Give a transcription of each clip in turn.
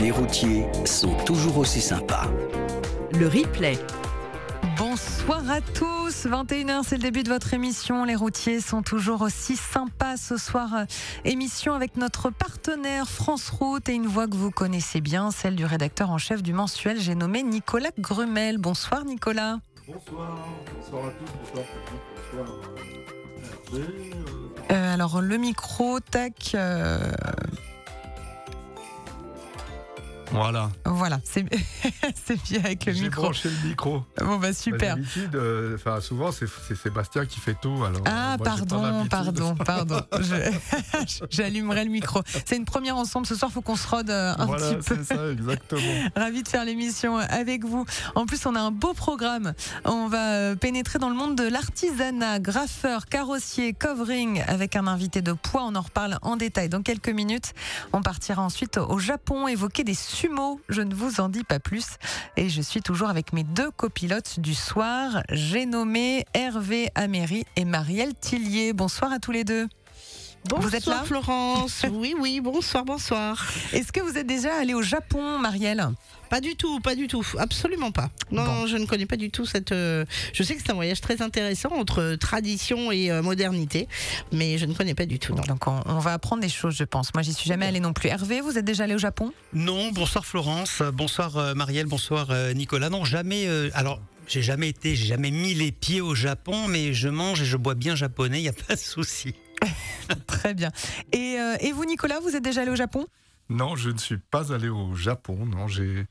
Les routiers sont toujours aussi sympas. Le replay. Bonsoir à tous, 21h c'est le début de votre émission. Les routiers sont toujours aussi sympas ce soir. Émission avec notre partenaire France Route et une voix que vous connaissez bien, celle du rédacteur en chef du mensuel, j'ai nommé Nicolas Grumel. Bonsoir Nicolas. Bonsoir, bonsoir à tous, bonsoir bonsoir euh, alors le micro, tac, euh, Voilà, voilà, c'est bien avec le j'ai micro. branché le micro. Bon bah Bah, super. D'habitude, euh, enfin souvent c'est Sébastien qui fait tout. Alors, Ah, euh, moi, j'ai pas pardon, pardon, pardon. J'allumerai le micro. C'est une première ensemble ce soir, faut qu'on se rôde euh, un Voilà, petit peu. c'est ça, exactement. Ravi de faire l'émission avec vous. En plus, on a un beau programme. On va pénétrer dans le monde de l'artisanat, graffeur, carrossier, covering avec un invité de poids. On en reparle en détail dans quelques minutes. On partira ensuite au Japon évoquer des Je ne vous en dis pas plus. Et je suis toujours avec mes deux copilotes du soir. J'ai nommé Hervé Améry et Marielle Tillier. Bonsoir à tous les deux. Bonsoir Vous êtes là Florence. Oui, oui, bonsoir, bonsoir. Est-ce que vous êtes déjà allé au Japon, Marielle? Pas du tout, pas du tout, absolument pas. Non, Bon. je ne connais pas du tout cette. euh, Je sais que c'est un voyage très intéressant entre tradition et euh, modernité, mais je ne connais pas du tout. Non. Donc on, on va apprendre des choses, je pense. Moi, j'y suis jamais allée non plus. Hervé, vous êtes déjà allé au Japon? Non, bonsoir Florence, bonsoir euh, Marielle, bonsoir euh, Nicolas. Non, jamais. euh, alors, j'ai jamais été, j'ai jamais mis les pieds au Japon, mais je mange et je bois bien japonais, il y a pas de souci. Très bien. Et, euh, et vous, Nicolas, vous êtes déjà allé au Japon? Non, je ne suis pas allé au Japon. Non, j'ai.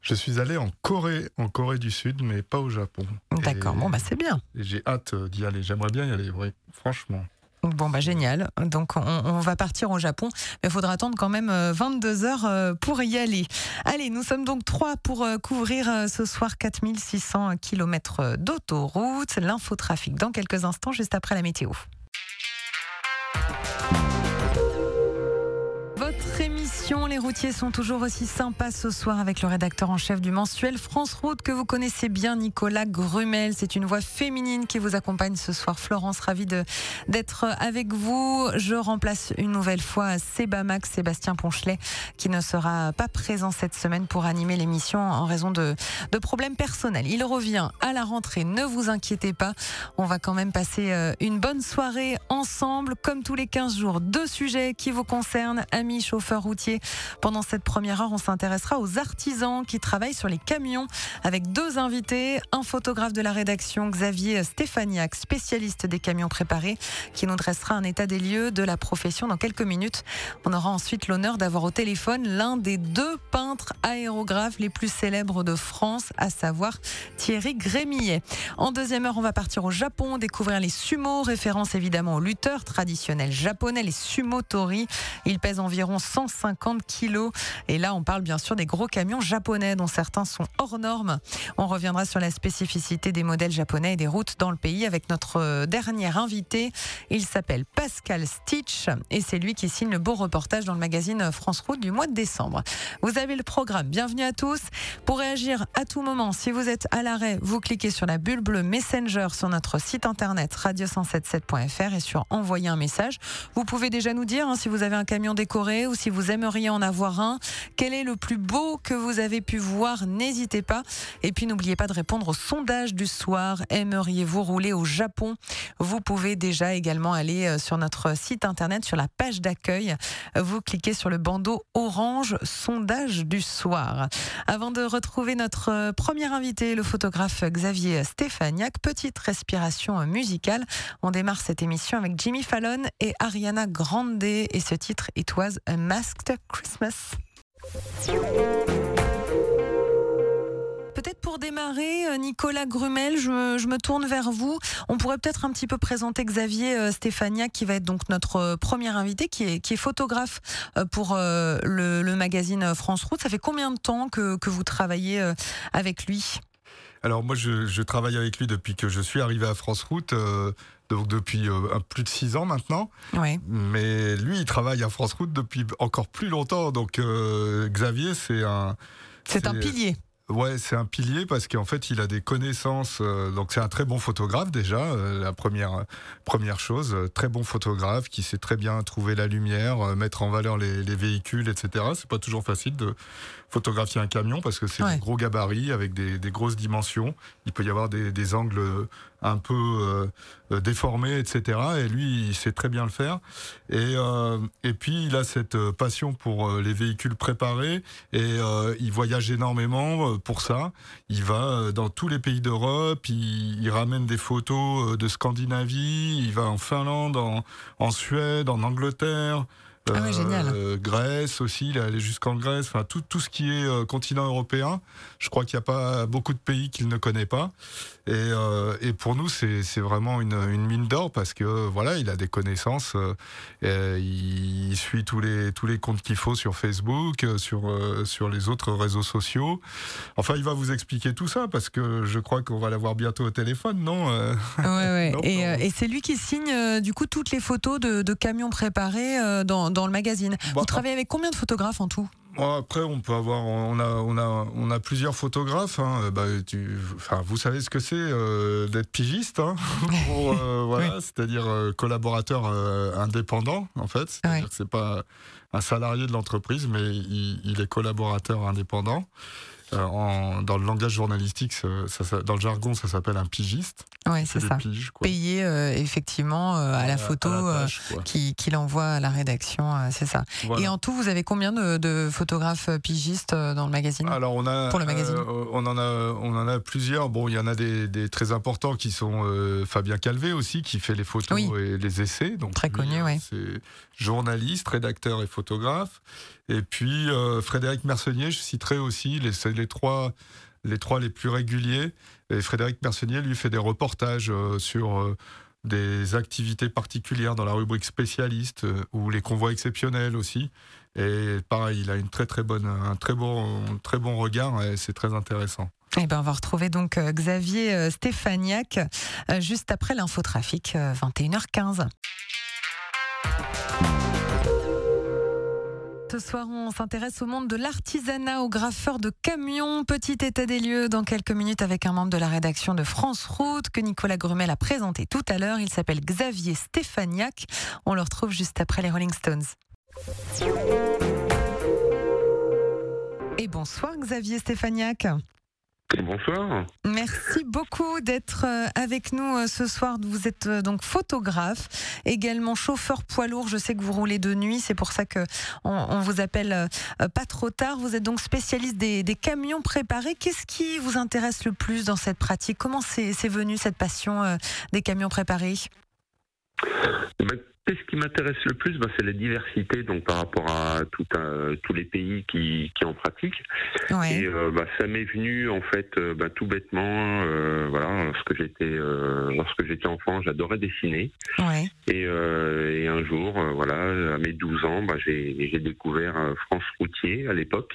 Je suis allé en Corée, en Corée du Sud, mais pas au Japon. D'accord. Et- Bon, bah c'est bien. et j'ai hâte d'y aller. J'aimerais bien y aller, oui, franchement. Bon, bah génial. Donc on, va partir au Japon, mais il faudra attendre quand même 22 heures euh, pour y aller. Allez, nous sommes donc trois pour euh, couvrir euh, ce soir 4600 km d'autoroute. L'infotrafic dans quelques instants, juste après la météo. Les routiers sont toujours aussi sympas ce soir avec le rédacteur en chef du mensuel France Route que vous connaissez bien, Nicolas Grumel. C'est une voix féminine qui vous accompagne ce soir. Florence, ravie d'être avec vous. Je remplace une nouvelle fois Sébamax, Sébastien Ponchelet, qui ne sera pas présent cette semaine pour animer l'émission en raison de, de problèmes personnels. Il revient à la rentrée, ne vous inquiétez pas. On va quand même passer euh, une bonne soirée ensemble, comme tous les 15 jours. Deux sujets qui vous concernent, amis chauffeurs routiers. Pendant cette première heure, on s'intéressera aux artisans qui travaillent sur les camions avec deux invités, un photographe de la rédaction, Xavier Stéphaniac, spécialiste des camions préparés, qui nous dressera un état des lieux de la profession dans quelques minutes. On aura ensuite l'honneur d'avoir au téléphone l'un des deux peintres aérographes les plus célèbres de France, à savoir Thierry Grémillet. En deuxième heure, on va partir au Japon, découvrir les sumo, référence évidemment aux lutteurs traditionnels japonais, les sumotori. Ils pèsent environ 150 kilos. Et là, on parle bien sûr des gros camions japonais, dont certains sont hors normes. On reviendra sur la spécificité des modèles japonais et des routes dans le pays avec notre euh, dernier invité. Il s'appelle Pascal Stitch et c'est lui qui signe le beau reportage dans le magazine France Route du mois de décembre. Vous avez le programme. Bienvenue à tous. Pour réagir à tout moment, si vous êtes à l'arrêt, vous cliquez sur la bulle bleue Messenger sur notre site internet radio177.fr et sur envoyer un message. Vous pouvez déjà nous dire hein, si vous avez un camion décoré ou si vous aimeriez en avoir un. Quel est le plus beau que vous avez pu voir? N'hésitez pas. Et puis n'oubliez pas de répondre au sondage du soir. Aimeriez-vous rouler au Japon? Vous pouvez déjà également aller euh, sur notre site internet, sur la page d'accueil. Vous cliquez sur le bandeau orange sondage du soir. Avant de retrouver notre euh, premier invité, le photographe Xavier Stéphaniac, petite respiration euh, musicale. On démarre cette émission avec Jimmy Fallon et Ariana Grande et ce titre It Was a Masked Christmas. Peut-être pour démarrer, euh, Nicolas Grumel, je me, je me tourne vers vous. On pourrait peut-être un petit peu présenter Xavier euh, Stéphaniac, qui va être donc notre euh, premier invité, qui est, qui est photographe pour le, le magazine France Route. Ça fait combien de temps que, que vous travaillez avec lui? Alors moi, je, je travaille avec lui depuis que je suis arrivé à France Route, euh, donc depuis euh, plus de six ans maintenant. Oui. Mais lui, il travaille à France Route depuis encore plus longtemps. Donc euh, Xavier, c'est un. C'est un pilier. Ouais, c'est un pilier parce qu'en fait, il a des connaissances. euh, donc, c'est un très bon photographe déjà. euh, la première première chose, très bon photographe qui sait très bien trouver la lumière, mettre en valeur les, les véhicules, etc. C'est pas toujours facile de photographier un camion parce que c'est Ouais. des gros gabarits avec des, des grosses dimensions. Il peut y avoir des, des angles un peu euh, déformés, etc. Et lui, il sait très bien le faire. Et, euh, et puis, il a cette passion pour euh, les véhicules préparés et euh, il voyage énormément euh, pour ça. Il va dans tous les pays d'Europe, il, il ramène des photos de Scandinavie, il va en Finlande, en, en Suède, en Angleterre. Ah euh, Grèce aussi, il est allé jusqu'en Grèce, enfin tout, tout ce qui est euh, continent européen. Je crois qu'il n'y a pas beaucoup de pays qu'il ne connaît pas. Et, euh, et pour nous, c'est vraiment une, une mine d'or parce que voilà, il a des connaissances. euh, il, il suit tous les tous les comptes qu'il faut sur Facebook, euh, sur euh, sur les autres réseaux sociaux. Enfin, il va vous expliquer tout ça parce que je crois qu'on va l'avoir bientôt au téléphone, non euh? Ouais, ouais. Non, et, non. et c'est lui qui signe du coup toutes les photos de, de camions préparés dans, dans le magazine. Bah, Vous travaillez avec combien de photographes en tout? Après, on peut avoir, on a, on a, on a plusieurs photographes. hein. Euh, Bah, tu, enfin, vous savez ce que c'est euh, d'être pigiste, hein, Pour, euh, voilà, c'est-à-dire euh, collaborateur euh, indépendant, en fait. C'est-à-dire que c'est pas un salarié de l'entreprise, mais il, il est collaborateur indépendant. Euh, en- dans le langage journalistique, ça- ça- ça- dans le jargon, ça s'appelle un pigiste. Ouais, c'est ça. piges. Payé euh, effectivement euh, à la photo à la tâche, quoi. qui- qu'il envoie à la rédaction, c'est ça. Voilà. Et en tout, vous avez combien de, de photographes pigistes dans le magazine Alors on a Pour le magazine. on en a on en a plusieurs. Bon, il y en a des, des très importants qui sont Fabien Calvé aussi qui fait les photos Oui. et les essais. Donc Très lui, connu, ouais. C'est journaliste, rédacteur et photographe. Et puis euh, Frédéric Mersenier, je citerai aussi les les trois les trois les plus réguliers. Et Frédéric Mersenier lui fait des reportages euh, sur euh, des activités particulières dans la rubrique spécialiste ou les convois exceptionnels aussi. Et pareil, il a une très très bonne, un très bon, très bon regard et c'est très intéressant. Eh ben, on va retrouver donc Xavier Stéphaniac juste après l'infotrafic, euh, 21h15. Ce soir, on s'intéresse au monde de l'artisanat, aux graffeurs de camions. Petit état des lieux dans quelques minutes avec un membre de la rédaction de France Route que Nicolas Grumel a présenté tout à l'heure. Il s'appelle Xavier Stéphaniac. On le retrouve juste après les Rolling Stones. Et bonsoir Xavier Stéphaniac. Bonsoir. Merci beaucoup d'être euh, avec nous euh, ce soir. Vous êtes euh, donc photographe, également chauffeur poids lourd. Je sais que vous roulez de nuit, c'est pour ça que on, on vous appelle pas trop tard. Vous êtes donc spécialiste des, des camions préparés. Qu'est-ce qui vous intéresse le plus dans cette pratique? Comment c'est venu cette passion des camions préparés? Ben, ce qui m'intéresse le plus, ben, c'est la diversité, donc par rapport à tout tous les pays qui, qui en pratiquent. Ouais. Et euh, bah, ça m'est venu en fait euh, bah, tout bêtement. euh, voilà, lorsque j'étais lorsque j'étais enfant, j'adorais dessiner. Ouais. Et, et un jour, voilà, à mes 12 ans, j'ai découvert France Routier à l'époque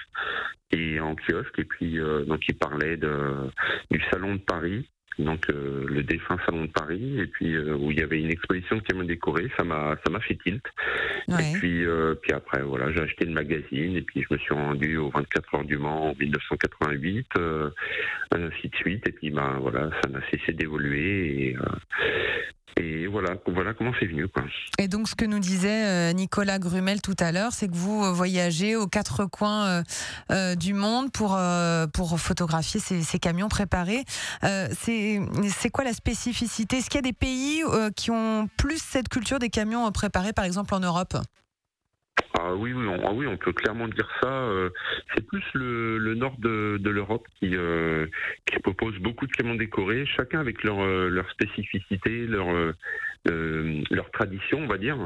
et en kiosque. Et puis donc il parlait de, du salon de Paris. Donc euh, le défunt salon de Paris et puis euh, où il y avait une exposition de camions décorés, ça m'a ça m'a fait tilt. Ouais. Et puis, euh, puis après, voilà, j'ai acheté le magazine et puis je me suis rendu aux 24 heures du Mans en 1988, euh, ainsi de suite. Et puis, ben voilà, ça n'a cessé d'évoluer et, et voilà, voilà comment c'est venu. Et donc, ce que nous disait euh, Nicolas Grumel tout à l'heure, c'est que vous euh, voyagez aux quatre coins euh, du monde pour, pour photographier ces, camions préparés. C'est quoi la spécificité? Est-ce qu'il y a des pays qui ont plus cette culture des camions préparés, par exemple en Europe? Ah oui, oui, on, ah oui, on peut clairement dire ça. euh, c'est plus le, le nord de, de l'Europe qui, euh, qui propose beaucoup de camions décorés, chacun avec leur, euh, leur spécificité, leur, euh, leur tradition, on va dire.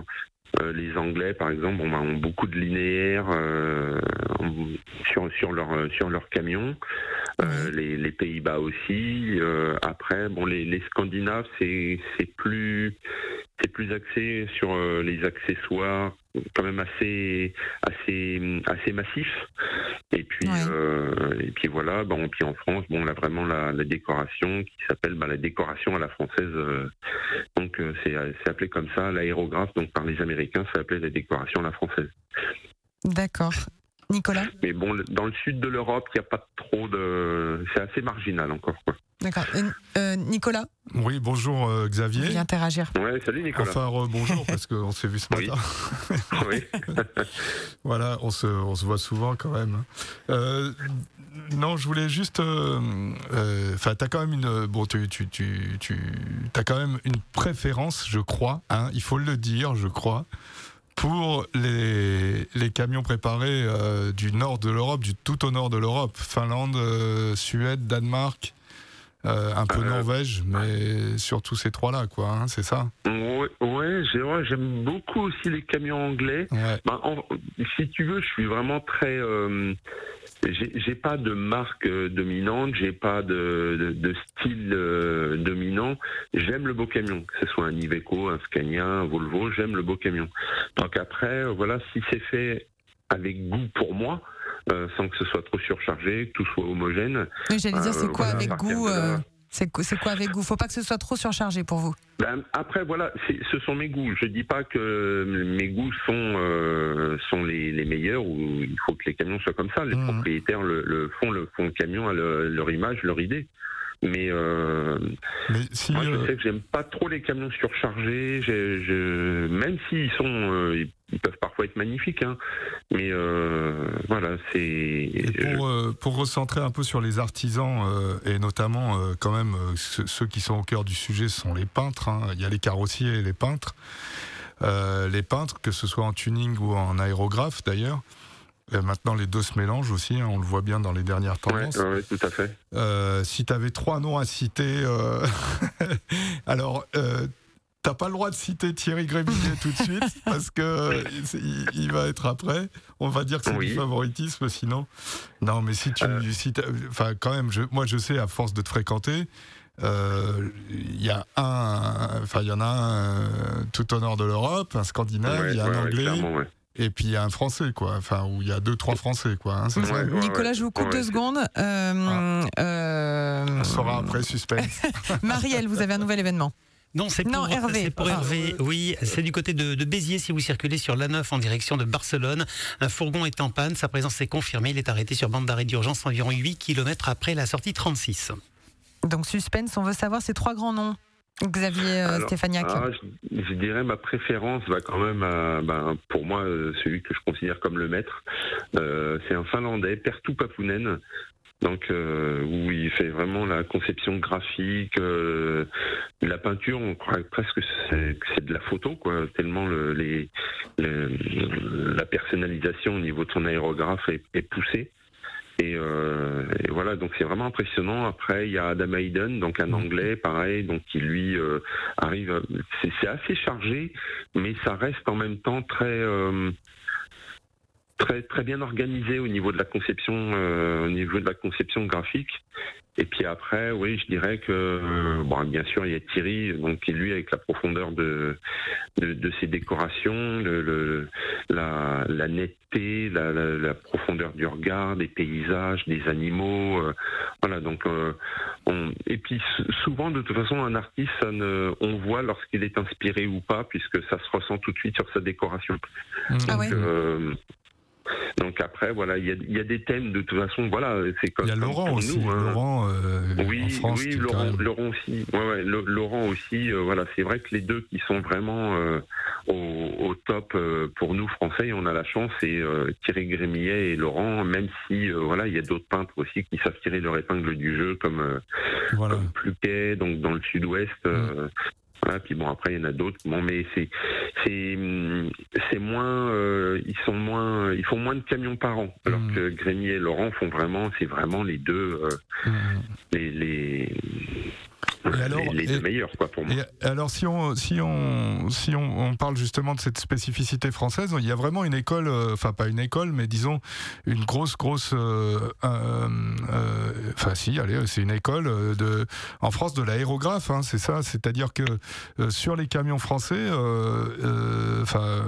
Euh, les Anglais, par exemple, bah, ont beaucoup de linéaires euh, sur, sur leur sur leurs camions. Euh, les, les Pays-Bas aussi. Après, bon, les, les Scandinaves, c'est plus c'est plus axé sur les accessoires, quand même assez assez assez massifs. Et puis Ouais. euh, et puis voilà. Bon, puis en France, bon, on a vraiment la, la décoration qui s'appelle bah, la décoration à la française. euh, donc euh, c'est c'est appelé comme ça l'aérographe. Donc par les Américains, c'est appelé la décoration à la française. D'accord. Nicolas Mais bon, dans le sud de l'Europe, il n'y a pas trop de. C'est assez marginal encore. Quoi. D'accord. Euh, Nicolas, Oui, bonjour euh, Xavier. voulez interagir Ouais, salut Nicolas. Enfin, bonjour, parce qu'on s'est vu ce matin. Oui. Voilà, on se, on se voit souvent quand même. Euh, non, je voulais juste. euh, euh, Enfin, t'as quand même une. Bon, tu, tu, tu, tu as quand même une préférence, je crois. Hein, il faut le dire, je crois. Pour les, les camions préparés euh, du nord de l'Europe, du tout au nord de l'Europe, Finlande, euh, Suède, Danemark, euh, un peu Norvège, mais surtout ces trois-là, quoi, hein, c'est ça? Ouais, ouais, j'ai- ouais, j'aime beaucoup aussi les camions anglais. Ouais. Ben, en- si tu veux, je suis vraiment très. Euh, j'ai j'ai pas de marque euh, dominante, j'ai pas de, de, de style euh, dominant. J'aime le beau camion, que ce soit un Iveco, un Scania, un Volvo, j'aime le beau camion. Donc après, euh, voilà, si c'est fait avec goût pour moi, euh, sans que ce soit trop surchargé, que tout soit homogène. J'allais dire, Euh, c'est quoi voilà, avec goût de euh, C'est quoi, c'est quoi avec goût Faut pas que ce soit trop surchargé pour vous. Ben, après, voilà, ce sont mes goûts. Je dis pas que mes goûts sont euh, sont les, les meilleurs ou il faut que les camions soient comme ça. Les Mhm. propriétaires le, le font, le font le camion à le- leur image, leur idée. Mais euh, Mais si. moi, je euh, sais que j'aime pas trop les camions surchargés. Je- même s'ils sont, euh, ils, peuvent parfois être magnifiques, hein. Mais euh, voilà, c'est. Pour, euh, pour recentrer un peu sur les artisans, euh, et notamment euh, quand même euh, ceux, qui sont au cœur du sujet, ce sont les peintres. hein. Il y a les carrossiers et les peintres. Euh, les peintres, que ce soit en tuning ou en aérographe d'ailleurs. Euh, maintenant, les deux se mélangent aussi, hein, on le voit bien dans les dernières tendances. ouais, tout à fait. Euh, si tu avais trois noms à citer, euh, alors euh, t'as pas le droit de citer Thierry Grébillet tout de suite parce que il, il va être après. On va dire que c'est Oui. du favoritisme sinon. Non, mais si tu, Euh. si enfin quand même, je, moi je sais à force de te fréquenter. euh, Il y a un, enfin il y en a un euh, tout au nord de l'Europe, un Scandinave, Ouais, il y a ouais, un ouais, Anglais, ouais. et puis il y a un Français quoi. Enfin où il y a deux trois Français quoi. hein, ça Ouais, Nicolas, ouais. je vous coupe Ouais, deux secondes. Euh, euh, On saura après suspense. Marielle, vous avez un nouvel événement. Non, c'est pour, Non, Hervé. c'est pour Ah. Hervé. Oui, c'est du côté de, de Béziers si vous circulez sur l'A9 en direction de Barcelone. Un fourgon est en panne, sa présence est confirmée. Il est arrêté sur bande d'arrêt d'urgence environ 8 km après la sortie 36. Donc suspense, on veut savoir ces trois grands noms. Xavier euh, Alors, Stéphaniak. Ah, je, je dirais ma préférence va quand même à, ben, pour moi, euh, celui que je considère comme le maître. Euh, c'est un Finlandais, Perttu Papunen. Donc, où il fait vraiment la conception graphique, euh, la peinture, on croit presque que c'est de la photo, quoi. Tellement la personnalisation au niveau de son aérographe est, poussée. Et, euh, et voilà, donc c'est vraiment impressionnant. Après, il y a Adam Hayden, donc un Anglais, pareil, donc qui lui euh, arrive. c'est assez chargé, mais ça reste en même temps très euh, très très bien organisé au niveau de la conception, euh, au niveau de la conception graphique. Et puis après, oui, je dirais que euh, bon, bien sûr, il y a Thierry, donc qui lui avec la profondeur de de, de ses décorations, le, le- la, la netteté, la, la- la profondeur du regard, des paysages, des animaux. euh, voilà, donc euh, on- et puis souvent de toute façon un artiste, ça ne, on voit lorsqu'il est inspiré ou pas, puisque ça se ressent tout de suite sur sa décoration. Ah ouais. Donc, euh, donc après, voilà, il y a, y a des thèmes de toute façon. Voilà, c'est comme Il y a Laurent pour aussi. nous, hein. Laurent, euh, Oui, en France, oui, Laurent, même- Laurent aussi. Ouais, ouais, Le- Laurent aussi. euh, voilà, c'est vrai que les deux qui sont vraiment euh, au, au top pour nous Français, on a la chance, c'est euh, Thierry Grémillet et Laurent. Même si voilà, il y a d'autres peintres aussi qui savent tirer leur épingle du jeu, comme Voilà. comme Pluquet, donc dans le Sud-Ouest. euh, voilà, puis bon après il y en a d'autres. Bon, mais c'est c'est c'est moins, euh, ils sont moins, ils font moins de camions par an, alors Mhm. que Grémillet et Laurent font vraiment, c'est vraiment les deux. euh, Mhm. les, les, Et alors, les, les deux et- meilleurs quoi pour moi. Et alors, si on, si on, si on, on parle justement de cette spécificité française, il y a vraiment une école, euh, enfin pas une école, mais disons une grosse, grosse, euh, euh, euh, enfin si, allez, c'est une école de, en France de l'aérographe, hein, c'est ça, c'est-à-dire que sur les camions français, enfin,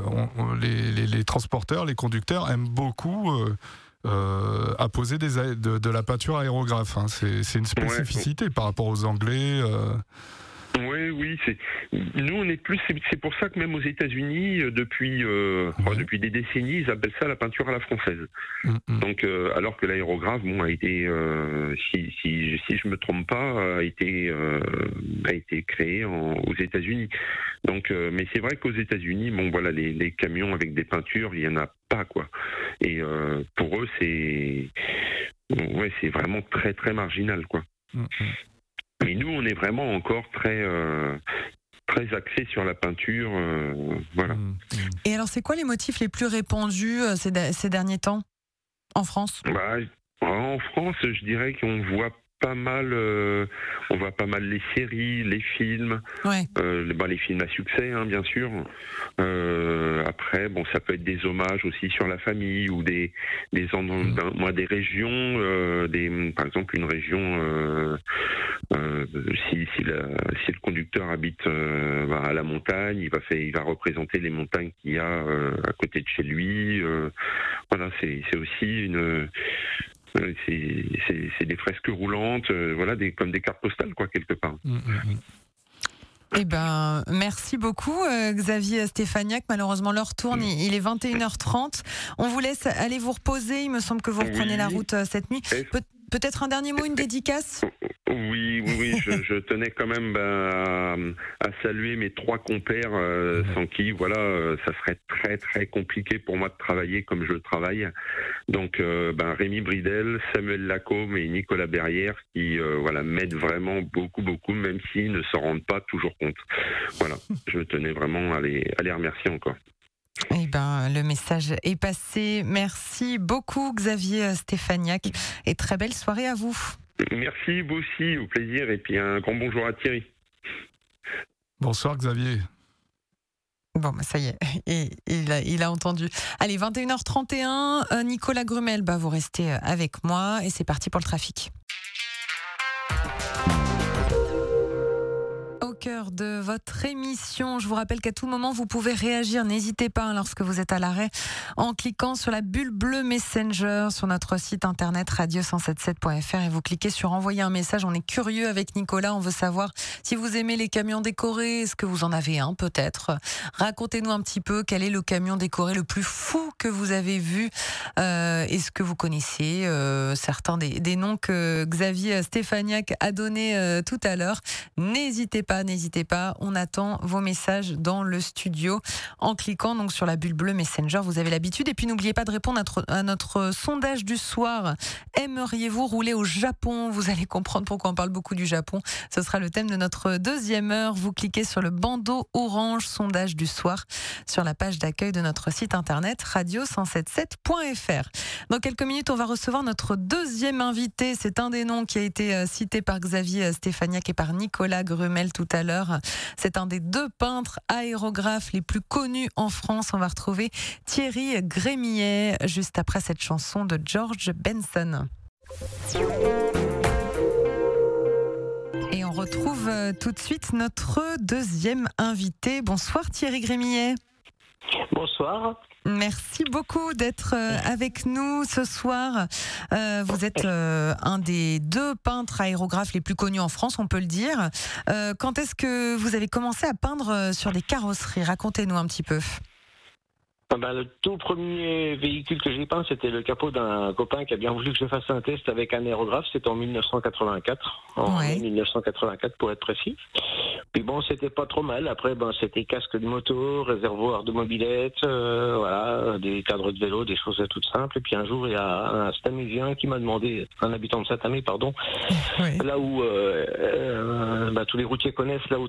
les- les transporteurs, les conducteurs aiment beaucoup. Euh, des, a- de, de la peinture aérographe. hein. C'est une spécificité par rapport aux Anglais. euh. Oui, oui, c'est nous on est plus. c'est- pour ça que même aux États-Unis, euh, depuis euh, Ouais. depuis des décennies, ils appellent ça la peinture à la française. Mm. Donc, euh, alors que l'aérographe, bon, a été, euh, si, si, si je me trompe pas, a été, a été créé en- aux États-Unis. Donc, mais c'est vrai qu'aux États-Unis, bon, voilà, les, les camions avec des peintures, il y en a pas, quoi. Et euh, pour eux, c'est, ouais, c'est vraiment très, très marginal, quoi. Mm, mm. Mais nous, on est vraiment encore très, euh, très axé sur la peinture, euh, voilà. Mm. Et alors, c'est quoi les motifs les plus répandus euh, ces, ces derniers temps en France? Bah, en France, je dirais qu'on voit pas mal, euh, on voit pas mal les séries, les films, Ouais. euh, bah, les films à succès, hein, bien sûr. Euh, après, bon, ça peut être des hommages aussi sur la famille ou des, des, moi, des régions, des, par exemple, une région. si, si, la- si le conducteur habite bah, à la montagne, il va, faire, il va représenter les montagnes qu'il y a à côté de chez lui. voilà, c'est c'est aussi une. Euh, c'est- des fresques roulantes, euh, voilà, des, comme des cartes postales, quoi, quelque part. Mm, mm, mm. Eh ben, merci beaucoup, euh, Xavier Stéphaniac. Malheureusement, l'heure tourne. Il il est 21h30. On vous laisse aller vous reposer. Il me semble que vous reprenez Oui. la route euh, cette nuit. Peut- Peut-être un dernier mot, une dédicace? Oui, oui, oui, je, je tenais quand même ben, à, à saluer mes trois compères, euh, sans qui, voilà, euh, ça serait très très compliqué pour moi de travailler comme je travaille. Donc, euh, ben, Rémi Bridel, Samuel Lacombe et Nicolas Berrière, qui, voilà, m'aident vraiment beaucoup, beaucoup, même s'ils ne s'en rendent pas toujours compte. Voilà, je tenais vraiment à les, à les remercier encore. Eh ben, le message est passé. Merci beaucoup, Xavier Stéphaniac. Et très belle soirée à vous. Merci, vous aussi, au plaisir, et puis un grand bonjour à Thierry. Bonsoir Xavier. Bon, bah, ça y est, il, il a, il a entendu. Allez, 21h31, euh, Nicolas Grumel, bah, vous restez euh, avec moi et c'est parti pour le trafic. Cœur de votre émission, je vous rappelle qu'à tout moment, vous pouvez réagir. N'hésitez pas hein, lorsque vous êtes à l'arrêt en cliquant sur la bulle bleue Messenger sur notre site internet radio177.fr et vous cliquez sur envoyer un message. On est curieux avec Nicolas, on veut savoir si vous aimez les camions décorés, est-ce que vous en avez un peut-être? Racontez-nous un petit peu quel est le camion décoré le plus fou que vous avez vu. Euh, est-ce que vous connaissez euh, certains des, noms que Xavier Stéphaniac a donnés euh, tout à l'heure? N'hésitez pas, n'hésitez pas. On attend vos messages dans le studio en cliquant donc sur la bulle bleue Messenger. Vous avez l'habitude. Et puis n'oubliez pas de répondre à notre, sondage du soir. Aimeriez-vous rouler au Japon? Vous allez comprendre pourquoi on parle beaucoup du Japon. Ce sera le thème de notre deuxième heure. Vous cliquez sur le bandeau orange sondage du soir sur la page d'accueil de notre site internet radio177.fr. Dans quelques minutes, on va recevoir notre deuxième invité. C'est un des noms qui a été euh, cité par Xavier Stéphaniac et par Nicolas Grumel tout à C'est un des deux peintres aérographes les plus connus en France. On va retrouver Thierry Grémillet juste après cette chanson de George Benson. Et on retrouve euh, tout de suite notre deuxième invité. Bonsoir Thierry Grémillet. Bonsoir. Merci beaucoup d'être euh, avec nous ce soir. Euh, vous êtes euh, un des deux peintres aérographes les plus connus en France, on peut le dire. Quand est-ce que vous avez commencé à peindre sur des carrosseries? Racontez-nous un petit peu. Ah ben, le tout premier véhicule que j'ai peint, c'était le capot d'un copain qui a bien voulu que je fasse un test avec un aérographe. C'était en 1984, en Ouais. 1984 pour être précis. Puis bon, c'était pas trop mal. Après, ben, c'était casque de moto, réservoir de mobilette, euh, voilà, des cadres de vélo, des choses toutes simples. Et puis un jour, il y a un Stamésien qui m'a demandé, un habitant de Saint-Amé, pardon, là où euh, euh, bah, tous les routiers connaissent, là où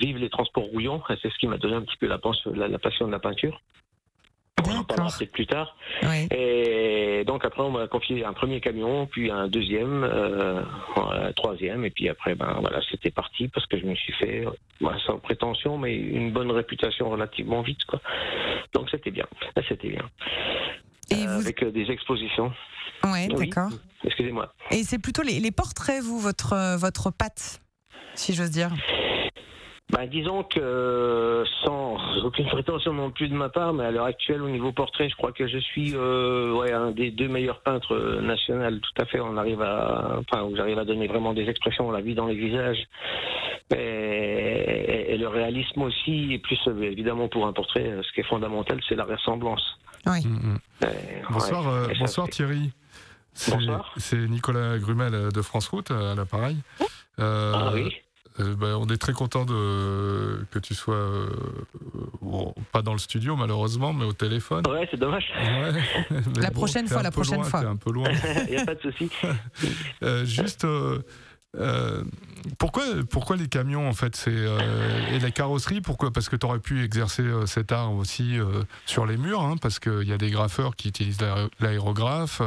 vivent les transports rouillants. C'est ce qui m'a donné un petit peu la, la, la passion de la peinture. On en parlera D'accord. peut-être plus tard. Oui. Et donc après, on m'a confié un premier camion, puis un deuxième, euh, un troisième, et puis après, ben voilà, c'était parti parce que je me suis fait, sans prétention, mais une bonne réputation relativement vite, quoi. Donc c'était bien, c'était bien. Et Euh, vous, Avec euh, des expositions. ouais, Oui. d'accord. Excusez-moi. Et c'est plutôt les, les portraits, vous, votre euh, votre patte, si j'ose dire? Ben, disons que euh, sans aucune prétention non plus de ma part, mais à l'heure actuelle au niveau portrait, je crois que je suis euh, ouais, un des deux meilleurs peintres euh, nationaux. Tout à fait, on arrive à, enfin, où j'arrive à donner vraiment des expressions, on la vie dans les visages. Et, et le réalisme aussi, et plus évidemment pour un portrait, ce qui est fondamental, c'est la ressemblance. Oui. Mm, mm. Et, Bonsoir, ouais, euh, bonsoir Thierry. C'est- Bonsoir. C'est Nicolas Grumel de France Route à l'appareil. Euh, Ah oui. Euh, ben, on est très content de que tu sois euh, bon, pas dans le studio malheureusement, mais au téléphone. Ouais, c'est dommage. Ouais. La prochaine fois, la prochaine loin, fois. t'es un peu loin. Il n'y a pas de souci. Euh, juste, euh, euh, pourquoi, pourquoi les camions en fait c'est euh, et les carrosseries Pourquoi Parce que tu aurais pu exercer euh, cet art aussi euh, sur les murs, hein, parce qu'il y a des graffeurs qui utilisent l'aé- l'aérographe.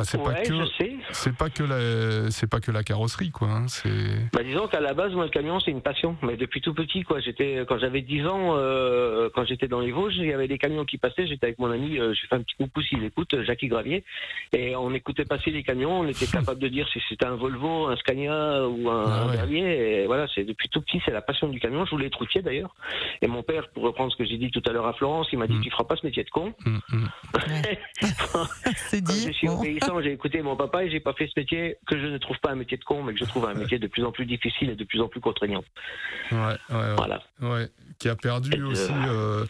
Enfin, c'est pas que je sais. c'est pas que la c'est pas que la carrosserie quoi. hein, c'est Bah, disons qu'à la base, moi, le camion, c'est une passion. Mais depuis tout petit, quoi. J'étais, quand j'avais 10 ans, euh, quand j'étais dans les Vosges, il y avait des camions qui passaient. J'étais avec mon ami, euh, j'ai fait un petit coucou s'il écoute, euh, Jackie Gravier. Et on écoutait passer les camions. On était capable de dire si c'était un Volvo, un Scania ou un, Ah un ouais. Berlier. Et voilà, c'est depuis tout petit, c'est la passion du camion. Je voulais être routier d'ailleurs. Et mon père, pour reprendre ce que j'ai dit tout à l'heure à Florence, il m'a dit Mm. tu feras pas ce métier de con. Hum, hum. C'est dit. J'ai écouté mon papa et j'ai pas fait ce métier que je ne trouve pas un métier de con, mais que je trouve un métier de plus en plus difficile et de plus en plus contraignant. ouais, ouais, ouais. Voilà. Ouais, qui a perdu Et, euh, aussi euh,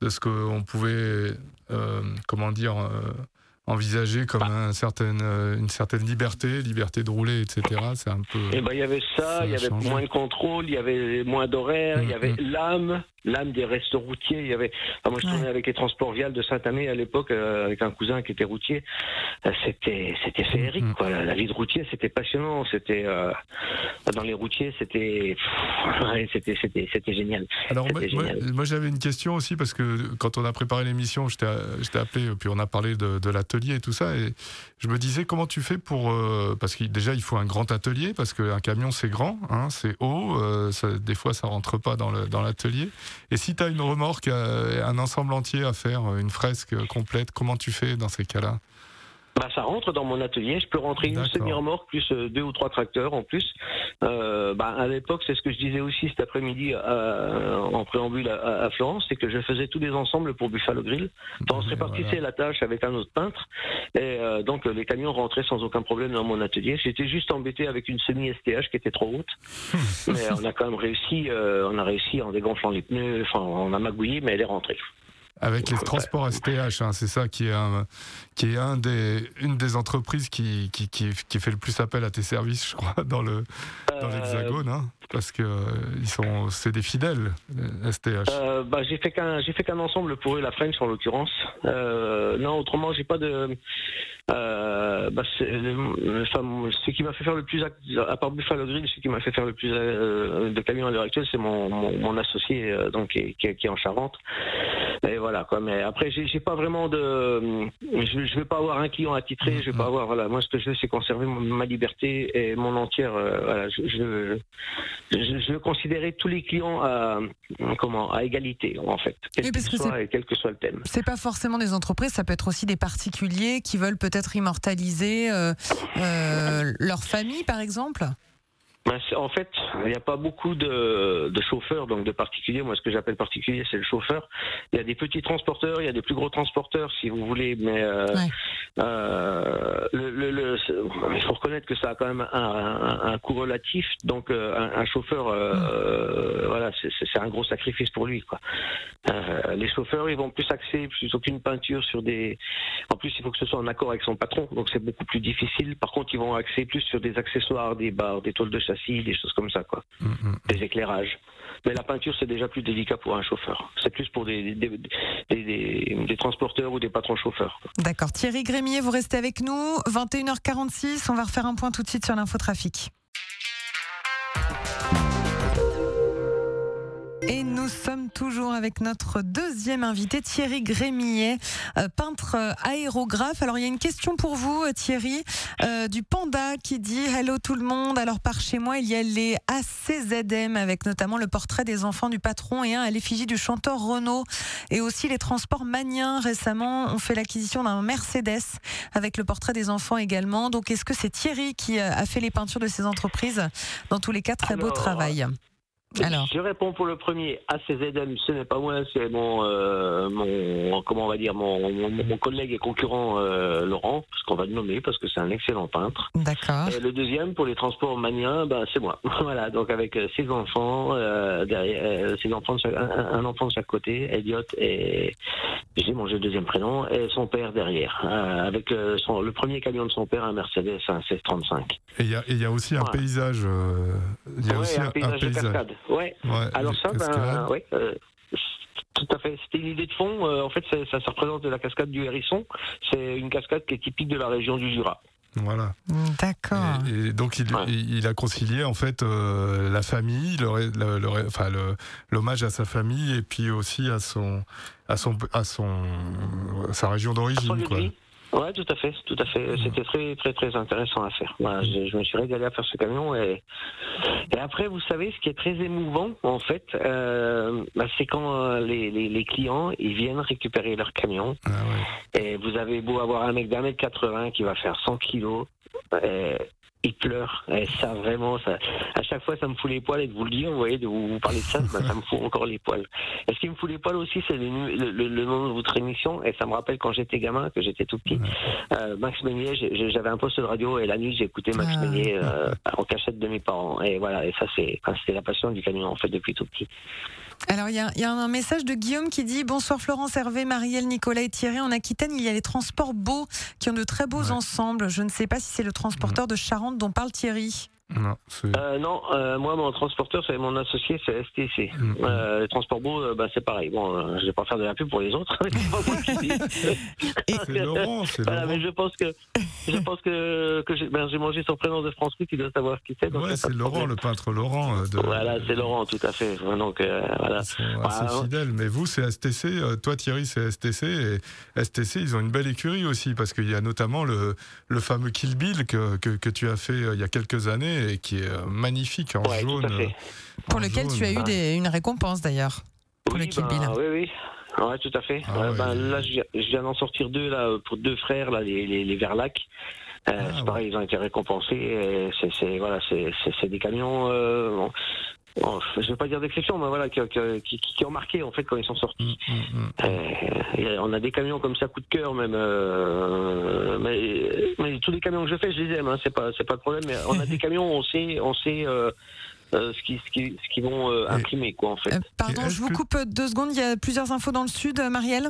de ce qu'on pouvait, euh, comment dire, euh, envisager comme un certain, euh, une certaine liberté, liberté de rouler, etc. C'est un peu. Et ben il y avait Ça il y avait moins de contrôle, il y avait moins d'horaires, il y avait l'âme, l'âme des restes routiers. Il y avait, enfin, moi je Ouais. tournais avec les transports viales de Saint-Amé à l'époque euh, avec un cousin qui était routier. Euh, C'était c'était féerique Mhm. quoi. La, la vie de routier c'était passionnant. C'était euh, dans les routiers c'était ouais, c'était c'était c'était génial. Alors moi, j'avais une question aussi parce que quand on a préparé l'émission, je t'ai appelé puis on a parlé de, de l'atelier et tout ça et je me disais comment tu fais pour parce que déjà il faut un grand atelier parce qu'un camion c'est grand, hein, c'est haut, ça- des fois ça rentre pas dans le dans l'atelier et si tu as une remorque, euh, un ensemble entier à faire, une fresque complète, comment tu fais dans ces cas-là? Bah, ça rentre dans mon atelier. Je peux rentrer une semi-remorque plus euh, deux ou trois tracteurs en plus. Euh, bah, à l'époque, c'est ce que je disais aussi cet après-midi euh, en préambule à, à Florence, c'est que je faisais tous les ensembles pour Buffalo Grill. Enfin, on se répartissait voilà. la tâche avec un autre peintre. Et euh, donc, les camions rentraient sans aucun problème dans mon atelier. J'étais juste embêté avec une semi-STH qui était trop haute. mais on a quand même réussi, euh, on a réussi en dégonflant les pneus. Enfin, on a magouillé, mais elle est rentrée. Avec les transports STH, hein, c'est ça qui est, un, qui est un des, une des entreprises qui, qui, qui, qui fait le plus appel à tes services, je crois, dans le dans Euh, l'Hexagone, hein, parce que euh, ils sont, c'est des fidèles, STH. Euh, bah, j'ai fait qu'un j'ai fait qu'un ensemble pour eux la French en l'occurrence. Euh, non autrement j'ai pas de euh, bah, enfin, ce qui m'a fait faire le plus à part Buffalo Grill ce qui m'a fait faire le plus de camions à l'heure actuelle c'est mon, mon, mon associé donc qui est, qui en Charente. Et voilà quoi. Mais après j'ai pas vraiment de je, je vais pas avoir un client attitré. Je vais pas avoir voilà. Moi ce que je veux c'est conserver mon- ma liberté et mon entière. euh, voilà. Je, je, je, je veux considérer tous les clients à comment à égalité en fait, quel Oui, parce qu'il que soit et quel que soit le thème. C'est pas forcément des entreprises, ça peut être aussi des particuliers qui veulent peut-être immortaliser euh, euh, leur famille, par exemple? C'est- en fait, il n'y a pas beaucoup de, de chauffeurs, donc de particuliers. Moi, ce que j'appelle particulier, c'est le chauffeur. Il y a des petits transporteurs, il y a des plus gros transporteurs, si vous voulez, mais euh, Ouais. euh, le, le- le- il faut reconnaître que ça a quand même un, un- un coût relatif. Donc, euh, un, un chauffeur, euh, euh, voilà, c'est- un gros sacrifice pour lui. Quoi. Euh, les chauffeurs, ils vont plus axer plutôt qu'une peinture sur des. En plus, il faut que ce soit en accord avec son patron, donc c'est beaucoup plus difficile. Par contre, ils vont axer plus sur des accessoires, des barres, des tôles de châssis, des choses comme ça, quoi, Mm, mm. des éclairages. Mais la peinture, c'est déjà plus délicat pour un chauffeur. C'est plus pour des, des, des- transporteurs ou des patrons chauffeurs. D'accord. Thierry Grémier, vous restez avec nous. 21h46, on va refaire un point tout de suite sur l'infotrafic. Et nous sommes toujours avec notre deuxième invité, Thierry Grémillet, euh, peintre euh, aérographe. Alors il y a une question pour vous, euh, Thierry, euh, du Panda qui dit Hello tout le monde. Alors par chez moi, il y a les ACZM avec notamment le portrait des enfants du patron et un à l'effigie du chanteur Renault et aussi les transports maniens. Récemment, on fait l'acquisition d'un Mercedes avec le portrait des enfants également. Donc est-ce que c'est Thierry qui a fait les peintures de ces entreprises? Dans tous les cas, très beau travail. Alors, Je réponds pour le premier. ACZM, ce n'est pas moi, c'est mon, euh, mon, comment on va dire, mon, mon, mon collègue et concurrent euh, Laurent, parce qu'on va le nommer parce que c'est un excellent peintre. d'accord. Et le deuxième, pour les transports maniens, ben, c'est moi. voilà, donc avec euh, ses enfants, euh, derrière, euh, ses enfants de chaque- un, un enfant de chaque côté, Elliot, et j'ai mangé le deuxième prénom, et son père derrière, euh, avec euh, son, le premier camion de son père, un Mercedes, un 1635. Et il y, a- y aussi un paysage. euh, Il y a Ouais, aussi un paysage de cascade. Ouais. Ouais, Alors ça, ben, ouais, euh, tout à fait. C'était une idée de fond. euh, en fait, c'est- ça, ça représente la cascade du Hérisson. C'est une cascade qui est typique de la région du Jura. Voilà. D'accord. Et, et donc il, Ouais. il, il a concilié en fait euh, la famille, le, ré- le- le ré- enfin le- l'hommage à sa famille et puis aussi à son à son à son à sa région d'origine Ouais, tout à fait, tout à fait. C'était très, très, très intéressant à faire. Voilà, je, je me suis régalé à faire ce camion et, et après, vous savez, ce qui est très émouvant, en fait, euh, bah, c'est quand euh, les, les, les clients ils viennent récupérer leur camion Ah ouais. et vous avez beau avoir un mec d'un mètre 80 qui va faire 100 kilos, euh, il pleure. Et ça, vraiment, ça, à chaque fois, ça me fout les poils et de vous le dire, vous voyez, de vous, vous parler de ça, bah, ça me fout encore les poils. Et ce qui me fout les poils aussi, c'est le, le, le- le nom de votre émission? Et ça me rappelle quand j'étais gamin, que j'étais tout petit. Euh, Max Meunier, j'avais un poste de radio et la nuit, j'écoutais Max Ah. Meunier euh, en cachette de mes parents. Et voilà, et ça, c'est enfin, c'était la passion du camion, en fait, depuis tout petit. Alors, il y a, il y a un message de Guillaume qui dit Bonsoir Florence, Hervé, Marielle, Nicolas et Thierry. En Aquitaine, il y a les transports beaux qui ont de très beaux Ouais. ensembles. Je ne sais pas si c'est le transporteur de Charente dont parle Thierry. Non, c'est Euh, non, euh, moi, mon transporteur, c'est mon associé, c'est STC. Mhm. Euh, beaux, euh, bah, c'est pareil. Bon, je vais pas faire de la pub pour les autres. C'est qui c'est Laurent, c'est Voilà, Laurent. mais je pense que je pense que, que j'ai ben, mangé son prénom de France il doit savoir qui c'est. Ouais, c'est Laurent, problème. le peintre Laurent. De, Voilà, c'est Laurent, tout à fait. Donc voilà. Assez Bah, fidèles. Mais vous, c'est STC. Toi, Thierry, c'est STC. Et STC, ils ont une belle écurie aussi, parce qu'il y a notamment le, le fameux Kill Bill que, que, que tu as fait il y a quelques années et qui est euh, magnifique en Ouais, jaune. euh, Pour en lequel tu as eu des- une récompense d'ailleurs. Pour le Oui, ben, oui, oui. Ouais, tout à fait. Ah ouais. ben, là, je viens, d'en sortir deux là pour deux frères là, les, les, les Verlac. Euh, Ah, c'est ouais. pareil, ils ont été récompensés. C'est, voilà, des camions. Euh, bon, bon, je vais pas dire d'exception, mais voilà, qui, qui, qui, qui ont marqué en fait quand ils sont sortis. Mm, mm, mm. Euh, on a des camions comme ça, coup de cœur même. euh, mais, mais tous les camions que je fais, je les aime. Hein, c'est pas, c'est pas le problème. Mais on a des camions, on sait, on sait euh, euh, ce qui, ce qui, ce qu'ils vont euh, imprimer, quoi, en fait. Euh, pardon, je vous coupe deux secondes. Il y a plusieurs infos dans le sud, Marielle?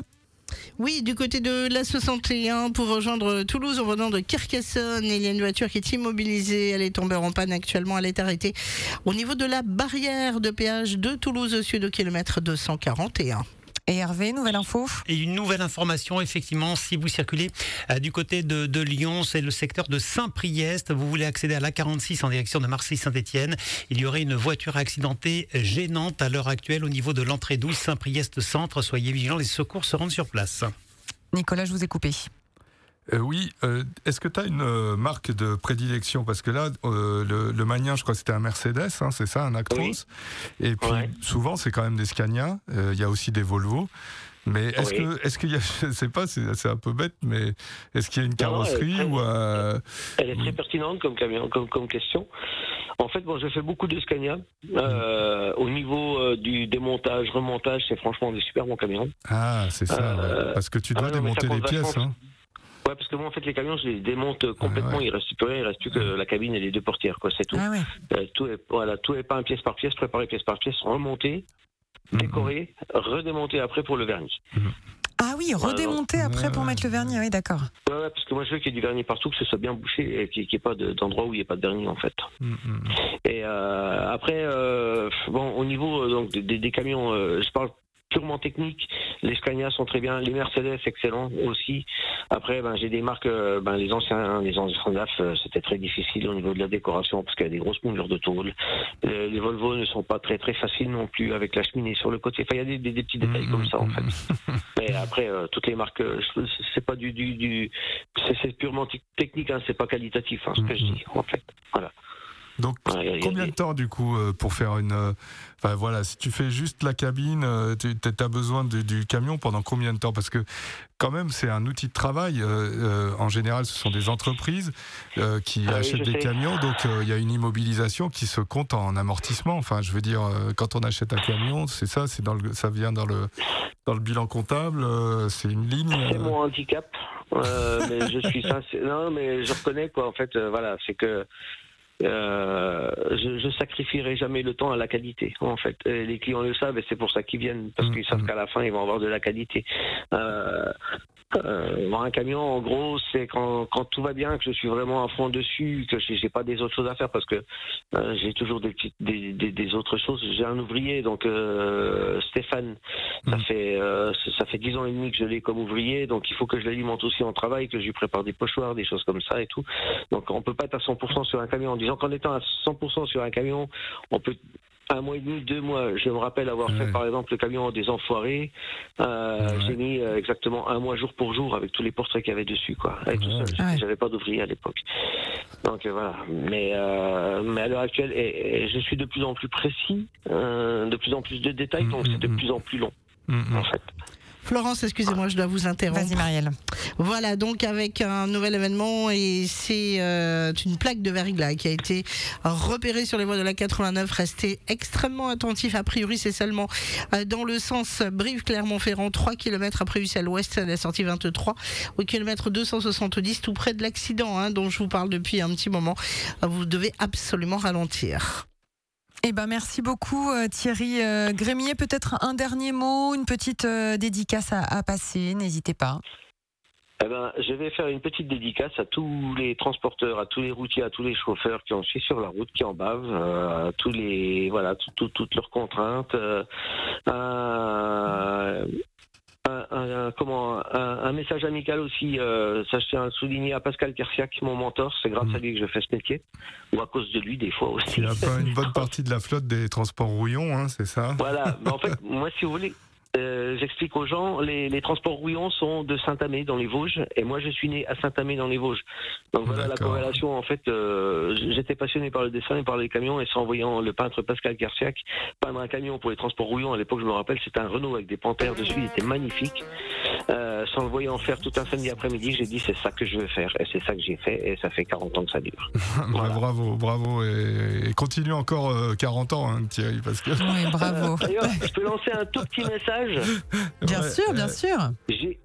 Oui, du côté de la 61 pour rejoindre Toulouse en venant de Carcassonne. Il y a une voiture qui est immobilisée. Elle est tombée en panne actuellement. Elle est arrêtée au niveau de la barrière de péage de Toulouse au sud au kilomètre 241. Et Hervé, nouvelle info. Et une nouvelle information, effectivement, si vous circulez euh, du côté de, de Lyon, c'est le secteur de Saint-Priest. Vous voulez accéder à l'A46 en direction de Marseille-Saint-Etienne. Il y aurait une voiture accidentée gênante à l'heure actuelle au niveau de l'entrée 12 Saint-Priest Centre. Soyez vigilants, les secours se rendent sur place. Nicolas, je vous ai coupé. Euh, oui, euh, est-ce que tu as une euh, marque de prédilection? Parce que là, le, le Magnien, je crois que c'était un Mercedes, hein, c'est ça, un Actros? Oui. Et puis Ouais. souvent, c'est quand même des Scania. Il y a aussi des Volvo. Mais est-ce Oui. que, est-ce qu'il y a, je sais pas, c'est un peu bête, mais est-ce qu'il y a une Non, elle est carrosserie très- ou un- Elle est très pertinente comme, camion, comme, comme question. En fait, bon, je fais beaucoup de Scania. Euh, au niveau euh, du démontage, remontage, c'est franchement des super bons camions. ah, c'est ça, Euh, ouais. parce que tu ah dois non, ça démonter les pièces. Hein. Ouais, parce que moi, en fait, les camions, je les démonte complètement. Ah ouais. Il reste plus rien. Il reste plus que la cabine et les deux portières, quoi. C'est tout. Ah ouais. Euh, tout est, voilà, tout est peint pièce par pièce, préparé pièce par pièce, remonté, Mhm. décoré, redémonté après pour le vernis. Ah oui, redémonter après pour mettre le vernis. Oui, d'accord. Ouais, ouais, parce que moi, je veux qu'il y ait du vernis partout, que ce soit bien bouché et qu'il n'y ait pas de- d'endroit où il n'y ait pas de vernis, en fait. Mm, mm. Et euh, après, euh, bon, au niveau euh, donc des, des- des camions, euh, je parle purement technique. Les Scania sont très bien, les Mercedes excellents aussi. Après, ben, j'ai des marques, euh, ben, les anciens, les anciens DAF, euh, c'était très difficile au niveau de la décoration parce qu'il y a des grosses moulures de tôle. Les, les Volvo ne sont pas très très faciles non plus avec la cheminée sur le côté. Enfin, il y a des, des- des petits détails comme ça en fait. Mais après, euh, toutes les marques, euh, c'est pas du, du, du c'est- purement technique, hein, c'est pas qualitatif, hein, ce que je dis en fait. Voilà. Donc, Ouais, combien de temps du coup euh, pour faire une. euh, Enfin voilà, si tu fais juste la cabine, euh, tu as besoin de- du camion pendant combien de temps? Parce que quand même, c'est un outil de travail. en général, ce sont des entreprises qui Ah achètent des sais. camions, donc il y a une immobilisation qui se compte en amortissement. Enfin, je veux dire, quand on achète un camion, c'est ça, c'est dans le, ça vient dans le dans le bilan comptable, c'est une ligne. C'est mon handicap. Euh, mais je suis sincère. Non, mais je reconnais quoi. En fait, euh, voilà, c'est que euh, je, je sacrifierai jamais le temps à la qualité. En fait, Et les clients le savent et c'est pour ça qu'ils viennent parce qu'ils savent mm. qu'à la fin ils vont avoir de la qualité. Euh, euh, voir un camion, en gros, c'est quand, quand tout va bien, que je suis vraiment à fond dessus, que j'ai j'ai pas des autres choses à faire parce que euh, j'ai toujours des, petites, des, des, des autres choses. J'ai un ouvrier, donc euh, Stéphane, ça Mm. fait euh, ça fait dix ans et demi que je l'ai comme ouvrier, donc il faut que je l'alimente aussi en travail, que je lui prépare des pochoirs, des choses comme ça et tout. Donc on peut pas être à 100% sur un camion en disant qu'en étant à 100% sur un camion, on peut un mois et demi, deux mois. Je me rappelle avoir Ouais. fait par exemple le camion des enfoirés. Euh, Ouais. J'ai mis euh, exactement un mois jour pour jour avec tous les portraits qu'il y avait dessus, quoi. Tout Ouais. J'avais pas d'ouvrier à l'époque. Donc euh, voilà. Mais euh, mais à l'heure actuelle, et, et je suis de plus en plus précis, euh, de plus en plus de détails, Mm, donc c'est de mm, plus en plus long mm, mm. en fait. Florence, excusez-moi, je dois vous interrompre. Vas-y Marielle. Voilà, donc avec un nouvel événement et c'est euh, une plaque de verglas qui a été repérée sur les voies de la 89. Restez extrêmement attentifs. A priori, c'est seulement euh, dans le sens Brive-Clermont-Ferrand, 3 km après Ussel Ouest, la sortie 23, au kilomètre 270, tout près de l'accident hein, dont je vous parle depuis un petit moment. Vous devez absolument ralentir. Eh ben merci beaucoup euh, Thierry Grémier. Peut-être un dernier mot, une petite dédicace à passer. N'hésitez pas. Eh ben, je vais faire une petite dédicace à tous les transporteurs, à tous les routiers, à tous les chauffeurs qui ont chié sur la route, qui en bavent, euh, à tous les voilà, tout- tout- toutes leurs contraintes. euh, un, un- un- comment un, un message amical aussi. euh, ça, je tiens à souligner à Pascal Kersiak, mon mentor. C'est grâce Mm. à lui que je fais ce métier, ou à cause de lui des fois aussi. Il y a pas une bonne partie de la flotte des transports rouillons, hein, c'est ça? Voilà. Mais en fait, moi, si vous voulez, euh, j'explique aux gens, les, les transports rouillons sont de Saint-Amé dans les Vosges, et moi, je suis né à Saint-Amé dans les Vosges. Donc voilà la corrélation. En fait, euh, j'étais passionné par le dessin et par les camions, et c'est en voyant le peintre Pascal Garciac peindre un camion pour les transports rouillons. À l'époque, je me rappelle, c'était un Renault avec des panthères dessus, il était magnifique. Euh, sans le voyant faire tout un samedi après-midi, j'ai dit c'est ça que je veux faire, et c'est ça que j'ai fait, et ça fait 40 ans que ça dure. Bah, Voilà. Bravo, bravo. Et, et continue encore euh, 40 ans, hein, Thierry, parce que. Oui, bravo. D'ailleurs, je peux lancer un tout petit message. Bien Ouais, sûr, bien euh, sûr.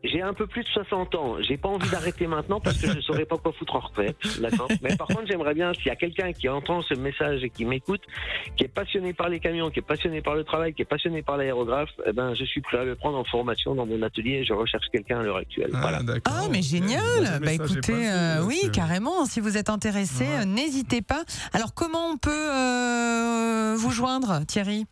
J'ai un peu plus de 60 ans. J'ai pas envie d'arrêter maintenant parce que je saurais pas quoi foutre en retraite. D'accord? Mais par contre, j'aimerais bien s'il y a quelqu'un qui entend ce message et qui m'écoute, qui est passionné par les camions, qui est passionné par le travail, qui est passionné par l'aérographe, eh ben, je suis prêt à le prendre en formation dans mon atelier et je recherche quelqu'un à l'heure actuelle. Ah, Voilà. d'accord. Ah, mais génial Bah écoutez, passé, euh, oui, carrément. Si vous êtes intéressé, Ouais. euh, n'hésitez pas. Alors, comment on peut euh, vous joindre, Thierry?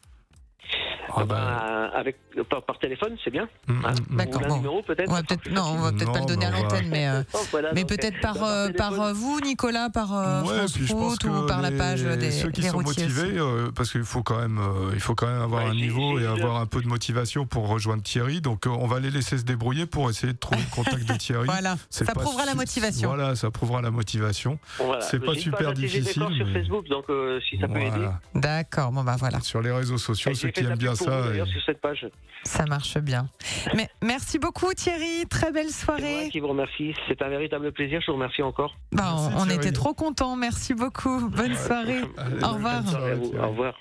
Ah, bah, Ben, avec par, par téléphone, c'est bien. mm, Hein. D'accord, bon. numéro peut-être. Ça non, on va peut-être pas le donner à l'antenne, mais, euh. Voilà, mais peut-être euh, par, par euh, par euh, vous, Nicolas, par euh, Ouais, France puis je pense Route que ou par la page des, ceux qui des sont routiers motivés, euh, parce qu'il faut quand même, euh, il faut quand même avoir Ouais, un niveau et avoir un peu de motivation pour rejoindre Thierry. Donc, euh, on va les laisser se débrouiller pour essayer de trouver le contact de Thierry. Voilà, ça prouvera la motivation. Voilà, ça prouvera la motivation. Voilà. C'est pas super difficile, sur Facebook, donc euh, si ça peut aider. D'accord, bon bah voilà, Sur les réseaux sociaux, ceux qui aiment bien vous, ça. Et- sur cette page. ça marche bien. Mais merci beaucoup Thierry, très belle C'est moi soirée. qui vous remercie. C'est un véritable plaisir. Je vous remercie encore. Bah, Merci, on, était trop contents, merci beaucoup. Bonne soirée. Allez, Au revoir. bonne soirée, À vous. Thierry. Au revoir.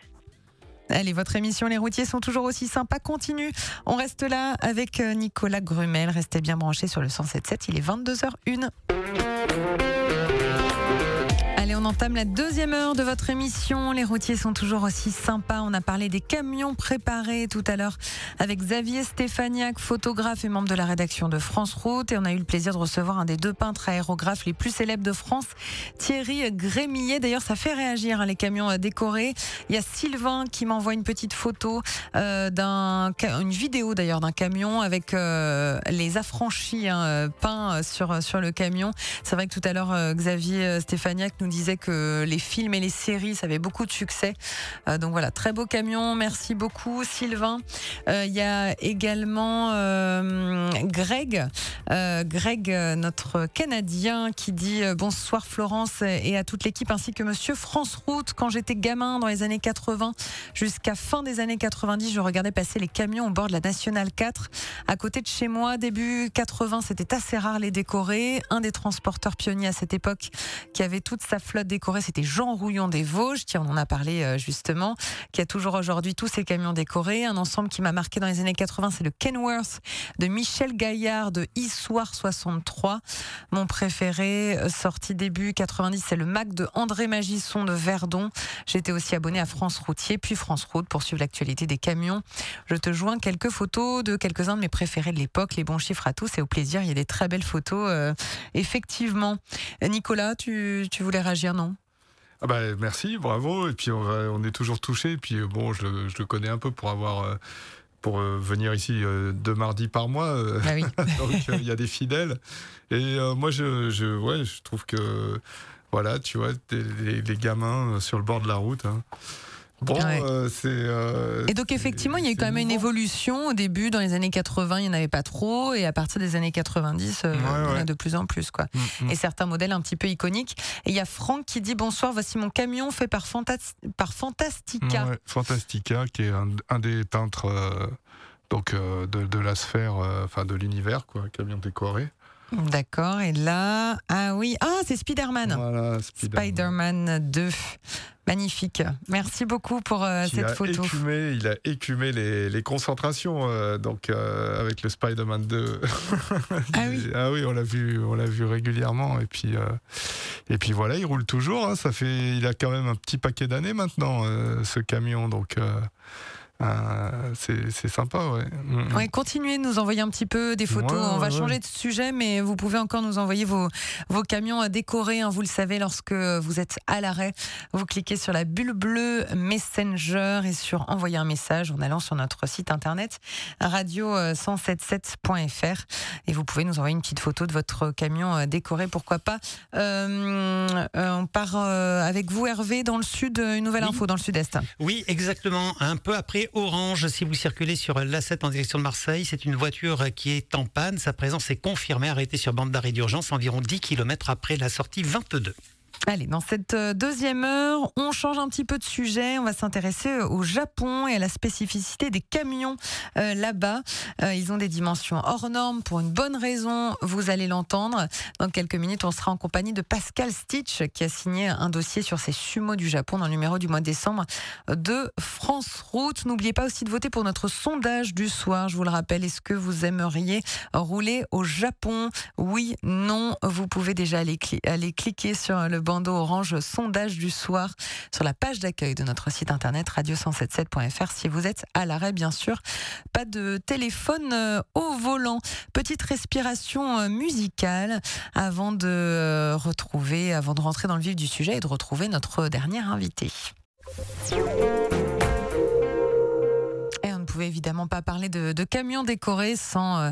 Allez, votre émission Les routiers sont toujours aussi sympas. Continue. On reste là avec euh, Nicolas Grumel. Restez bien branchés sur le 107.7. Il est 22h01. Allez, on entame la deuxième heure de votre émission. Les routiers sont toujours aussi sympas. On a parlé des camions préparés tout à l'heure avec Xavier Stéphaniac, photographe et membre de la rédaction de France Route. Et on a eu le plaisir de recevoir un des deux peintres aérographes les plus célèbres de France, Thierry Grémillet. D'ailleurs, ça fait réagir hein, les camions euh, décorés. Il y a Sylvain qui m'envoie une petite photo euh, une vidéo d'ailleurs d'un camion avec euh, les affranchis hein, euh, peints sur sur le camion. C'est vrai que tout à l'heure Xavier Stéphaniac nous disait que les films et les séries, ça avait beaucoup de succès. Euh, donc voilà, très beau camion. Merci beaucoup, Sylvain. Euh, Il y a également euh, Greg, Greg, notre Canadien, qui dit bonsoir Florence et à toute l'équipe, ainsi que Monsieur France Route. Quand j'étais gamin dans les années 80 jusqu'à fin des années 90, je regardais passer les camions au bord de la Nationale 4 à côté de chez moi. Début 80, c'était assez rare les décorés. Un des transporteurs pionniers à cette époque qui avait toute sa flotte décorée, c'était Jean Rouillon des Vosges, qui en a parlé euh, justement, qui a toujours aujourd'hui tous ses camions décorés. Un ensemble qui m'a marqué dans les années 80, c'est le Kenworth de Michel Gaillard de Issoire 63. Mon préféré, euh, sorti début 90, c'est le Mac de André Magisson de Verdon. J'étais aussi abonné à France Routier, puis France Route pour suivre l'actualité des camions. Je te joins quelques photos de quelques-uns de mes préférés de l'époque. Les bons chiffres à tous et au plaisir. Il y a des très belles photos, euh, effectivement. Nicolas, tu, tu voulais réagir, non? Ah bah, merci, bravo. Et puis on, va- on est toujours touché. Et puis euh, bon, je, le- je le connais un peu pour avoir euh, pour euh, venir ici deux mardis par mois. euh, Ah oui. donc il y a des fidèles. Et euh, moi, je, je, ouais, je trouve que voilà, tu vois, les, les gamins sur le bord de la route. hein. Bon, Ouais. euh, c'est. euh, Et donc effectivement, il y a eu quand même une évolution. Au début, dans les années 80, il n'y en avait pas trop, et à partir des années 90, euh, Ouais, il y en a de plus en plus, quoi. Mm, mm. Et certains modèles un petit peu iconiques. Et il y a Franck qui dit bonsoir, voici mon camion fait par, Fantas- par Fantastica. Ouais, Fantastica, qui est un, un des peintres euh, donc de, de la sphère, enfin de l'univers, quoi, camion décoré. D'accord. Et là, ah oui, ah c'est Spider-Man. Voilà, Spider-Man. Spider-Man 2. Magnifique. Merci beaucoup pour euh, cette a photo. écumé, il a écumé les, les concentrations euh, donc euh, avec le Spider-Man 2. Ah oui. ah oui, on l'a vu, on l'a vu régulièrement et puis et puis voilà, il roule toujours. hein, ça fait, il a quand même un petit paquet d'années maintenant ce camion, donc c'est c'est sympa, ouais. Mm. Ouais, continuez de nous envoyer un petit peu des photos. Ouais, On va ouais, changer de sujet, mais vous pouvez encore nous envoyer vos, vos camions à décorer. hein, vous le savez, lorsque vous êtes à l'arrêt, vous cliquez sur la bulle bleue Messenger et sur envoyer un message en allant sur notre site internet radio177.fr et vous pouvez nous envoyer une petite photo de votre camion euh, décoré, pourquoi pas. Euh, euh, on part euh, avec vous, Hervé, dans le sud, euh, une nouvelle Oui. info dans le sud-est. Oui, exactement. Un peu après Orange, si vous circulez sur l'A7 en direction de Marseille, c'est une voiture qui est en panne. Sa présence est confirmée, arrêtée sur bande d'arrêt d'urgence environ 10 km après la sortie 22. Allez, dans cette euh, deuxième heure, on change un petit peu de sujet. On va s'intéresser euh, au Japon et à la spécificité des camions euh, là-bas. Ils ont des dimensions hors normes pour une bonne raison. Vous allez l'entendre. Dans quelques minutes, on sera en compagnie de Pascal Stitch qui a signé un dossier sur ces sumo du Japon dans le numéro du mois de décembre de France Route. N'oubliez pas aussi de voter pour notre sondage du soir. Je vous le rappelle, est-ce que vous aimeriez rouler au Japon? Oui, non. Vous pouvez déjà aller, aller cliquer sur le bandeau orange sondage du soir sur la page d'accueil de notre site internet radio177.fr si vous êtes à l'arrêt, bien sûr. Pas de téléphone euh, au volant. Petite respiration euh, musicale avant de euh, retrouver, avant de rentrer dans le vif du sujet et de retrouver notre dernier invité. Pouvait évidemment pas parler de, de camions décorés sans euh,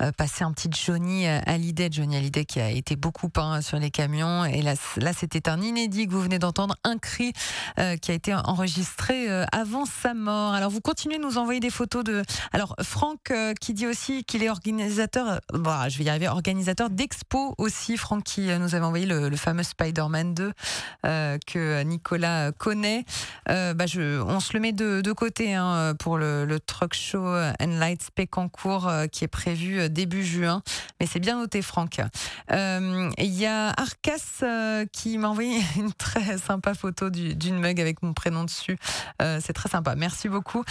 euh, passer un petit Johnny Hallyday. Johnny Hallyday qui a été beaucoup peint sur les camions. Et là, là c'était un inédit que vous venez d'entendre, un cri euh, qui a été enregistré euh, avant sa mort. Alors vous continuez de nous envoyer des photos de... Alors Franck euh, qui dit aussi qu'il est organisateur, euh, bon, je vais y arriver, organisateur d'expo aussi. Franck qui euh, nous avait envoyé le, fameux Spider-Man 2 euh, que Nicolas connaît. Euh, bah, on se le met de, de côté hein, pour le, le truck show and Lights Pécancourt euh, qui est prévu euh, début juin. Mais c'est bien noté, Franck. Euh, Il y a Arcas qui m'a envoyé une très sympa photo du- d'une mug avec mon prénom dessus. C'est très sympa. Merci beaucoup.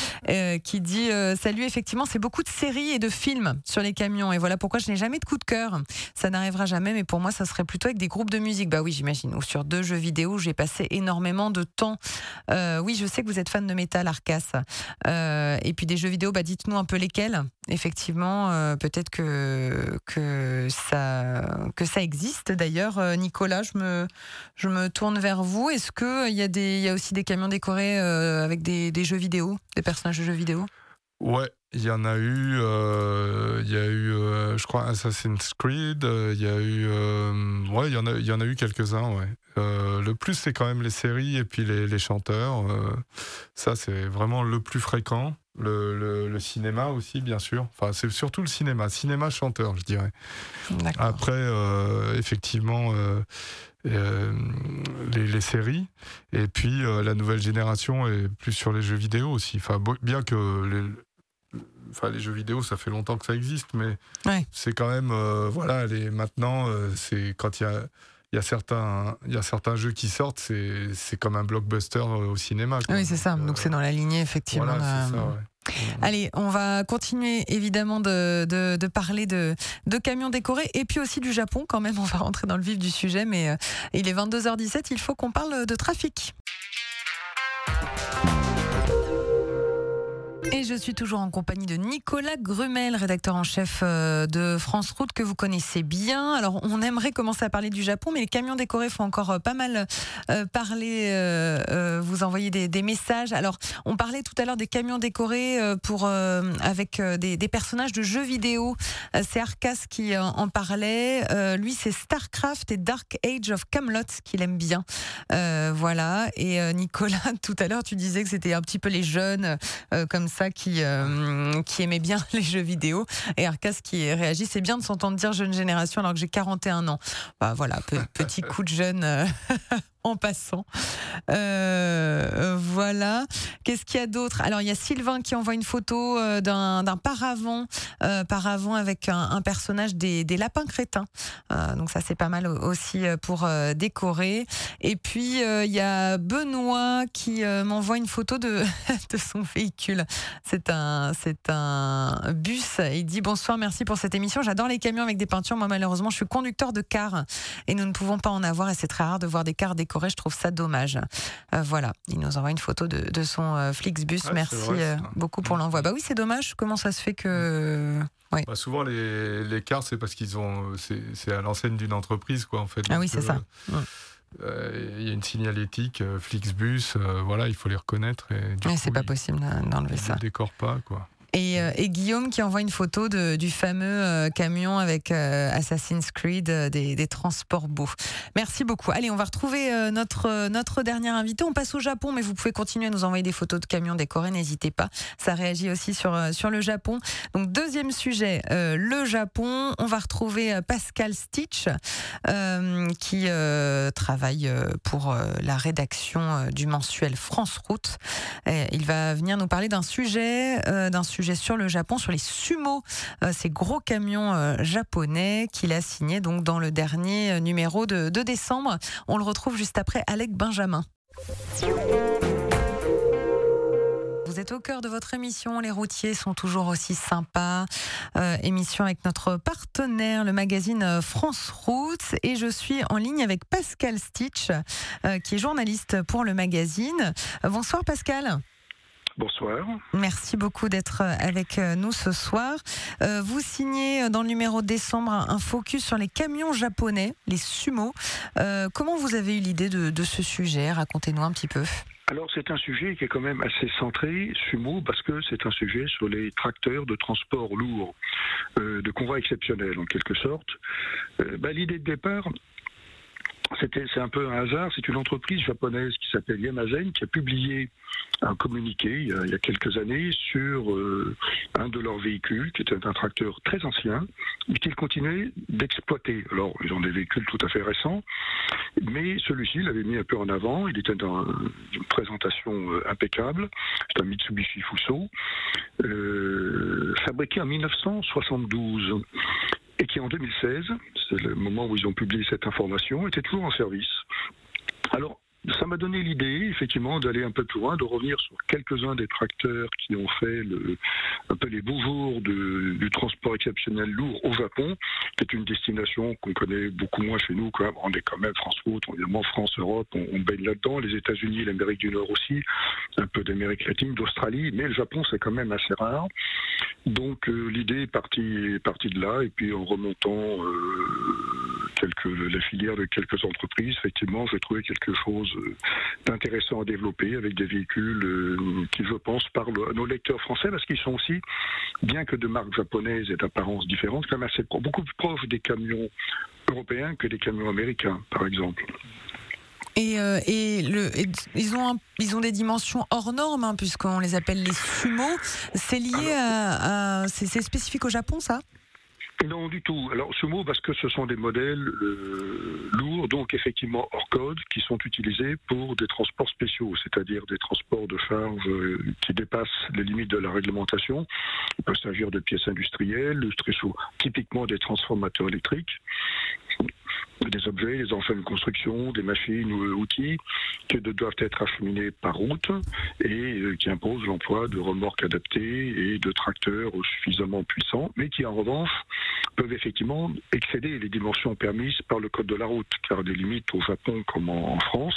Qui dit Salut, effectivement, c'est beaucoup de séries et de films sur les camions. Et voilà pourquoi je n'ai jamais de coup de cœur. Ça n'arrivera jamais, mais pour moi, ça serait plutôt avec des groupes de musique. Bah oui, j'imagine. Ou sur deux jeux vidéo, j'ai passé énormément de temps. Oui, je sais que vous êtes fan de métal, Arcas. Et puis des jeux vidéo, bah dites-nous un peu lesquels. Effectivement, euh, peut-être que que ça que ça existe. D'ailleurs, euh, Nicolas, je me je me tourne vers vous. Est-ce que il y a y a aussi des camions décorés euh, avec des, des jeux vidéo, des personnages de jeux vidéo? Ouais, il y en a eu, euh, il y a eu, euh, je crois, Assassin's Creed, euh, il y a eu, euh, ouais, il y en a, y en a eu quelques-uns, ouais. Euh, le plus, c'est quand même les séries et puis les, les chanteurs. euh, ça, c'est vraiment le plus fréquent. Le, le- le cinéma aussi, bien sûr. Enfin, c'est surtout le cinéma, cinéma chanteur, je dirais. Après, euh, effectivement, euh, euh, les, les séries. Et puis, la nouvelle génération est plus sur les jeux vidéo aussi. Enfin, bien que les, enfin, les jeux vidéo, ça fait longtemps que ça existe, mais Ouais. c'est quand même, voilà, les, maintenant, c'est quand il y a. Il y, a certains, il y a certains jeux qui sortent, c'est c'est comme un blockbuster euh, au cinéma. quoi. Oui, c'est ça. Donc, euh, c'est dans la lignée, effectivement. Voilà, c'est de- ça, ouais. Allez, on va continuer évidemment de, de, de parler de, de camions décorés et puis aussi du Japon quand même. On va rentrer dans le vif du sujet, mais euh, il est 22h17, il faut qu'on parle de trafic. Et je suis toujours en compagnie de Nicolas Grumel, rédacteur en chef euh, de France Route que vous connaissez bien. Alors on aimerait commencer à parler du Japon, mais les camions décorés font encore euh, pas mal euh, parler. vous envoyer des, des messages. Alors on parlait tout à l'heure des camions décorés pour avec des, des personnages de jeux vidéo. C'est Arcas qui en parlait. Lui, c'est Starcraft et Dark Age of Camelot qu'il aime bien. Voilà. Et Nicolas, tout à l'heure, tu disais que c'était un petit peu les jeunes comme ça qui euh, qui aimaient bien les jeux vidéo. Et Arcas qui réagit, c'est bien de s'entendre dire jeune génération alors que j'ai 41 ans. Bah voilà, pe- petit coup de jeune. En passant. Euh, voilà. Qu'est-ce qu'il y a d'autre? Alors, il y a Sylvain qui envoie une photo euh, d'un paravent, euh, paravent avec un, personnage des, lapins crétins. Donc, ça, c'est pas mal au- aussi pour décorer. Et puis, il y a Benoît qui m'envoie une photo de, de son véhicule. C'est un, c'est un bus. Il dit Bonsoir, merci pour cette émission. J'adore les camions avec des peintures. Moi, malheureusement, je suis conducteur de car et nous ne pouvons pas en avoir. Et c'est très rare de voir des cars décorés. Je trouve ça dommage. Euh, voilà. Il nous envoie une photo de, de son euh, Flixbus. Ouais, merci vrai, euh, beaucoup pour l'envoi. Bah oui, c'est dommage. Comment ça se fait que. Bah, souvent, les, les cars, c'est parce qu'ils ont. C'est à l'enseigne d'une entreprise, quoi, en fait. Ah oui, c'est ça. euh, Il y a une signalétique, euh, Flixbus, euh, voilà, il faut les reconnaître. Et c'est pas ils- possible d'en- d'enlever Ils ça. ne décorent pas, quoi. Et, euh, et Guillaume qui envoie une photo du fameux euh, camion avec euh, Assassin's Creed, des, transports beaux. Merci beaucoup. Allez, on va retrouver notre, notre dernier invité. On passe au Japon, mais vous pouvez continuer à nous envoyer des photos de camions décorés, n'hésitez pas. Ça réagit aussi sur, sur le Japon. Donc, deuxième sujet, le Japon. On va retrouver Pascal Stitch, qui travaille pour la rédaction du mensuel France Route. Il va venir nous parler d'un sujet, d'un sujet sur le Japon, sur les sumo, euh, ces gros camions euh, japonais qu'il a signé donc dans le dernier euh, numéro de, décembre. On le retrouve juste après Alec Benjamin. Vous êtes au cœur de votre émission, les routiers sont toujours aussi sympas. Émission avec notre partenaire, le magazine France Route. Et je suis en ligne avec Pascal Stitch, qui est journaliste pour le magazine. Bonsoir Pascal. Bonsoir. Merci beaucoup d'être avec nous ce soir. Euh, vous signez dans le numéro de décembre un focus sur les camions japonais, les sumo. Euh, comment vous avez eu l'idée de, de ce sujet? Racontez-nous un petit peu. Alors c'est un sujet qui est quand même assez centré, sumo, parce que c'est un sujet sur les tracteurs de transport lourd, euh, de convoi exceptionnel en quelque sorte. Euh, bah, L'idée de départ, c'était c'est un peu un hasard. C'est une entreprise japonaise qui s'appelle Yamazen qui a publié un communiqué il y a, il y a quelques années sur euh, un de leurs véhicules qui était un tracteur très ancien mais qu'ils continuaient d'exploiter. Alors ils ont des véhicules tout à fait récents, mais celui-ci l'avait mis un peu en avant. Il était dans une présentation euh, impeccable. C'est un Mitsubishi Fuso euh, fabriqué en 1972 et qui en 2016, c'est le moment où ils ont publié cette information, était toujours en service. Alors, ça m'a donné l'idée, effectivement, d'aller un peu plus loin, de revenir sur quelques-uns des tracteurs qui ont fait un peu les beaux jours de- du transport exceptionnel lourd au Japon, qui est une destination qu'on connaît beaucoup moins chez nous. Quand même. On est quand même France Route, évidemment France Europe, on, baigne là-dedans, les États-Unis, l'Amérique du Nord aussi, un peu d'Amérique latine, d'Australie, mais le Japon c'est quand même assez rare. Donc euh, l'idée est partie, est partie de là, et puis en remontant euh, quelques euh, la filière de quelques entreprises, effectivement, j'ai trouvé quelque chose euh, d'intéressant à développer avec des véhicules euh, qui, je pense, parlent à nos lecteurs français parce qu'ils sont aussi, bien que de marques japonaises et d'apparence différentes, quand même assez beaucoup plus proches des camions européens que des camions américains, par exemple. Et, euh, et le, et ils, ont un- ils ont des dimensions hors normes, hein, puisqu'on les appelle les sumo. C'est lié à. c'est spécifique au Japon, ça? Non, du tout. Alors, sumo, parce que ce sont des modèles euh, lourds, donc effectivement hors code, qui sont utilisés pour des transports spéciaux, c'est-à-dire des transports de charge euh, qui dépassent les limites de la réglementation. Il peut s'agir de pièces industrielles, très souvent, typiquement des transformateurs électriques, des objets, des engins de construction, des machines ou outils qui doivent être acheminés par route et euh, qui imposent l'emploi de remorques adaptées et de tracteurs suffisamment puissants, mais qui en revanche peuvent effectivement excéder les dimensions permises par le code de la route, car des limites au Japon comme en, France.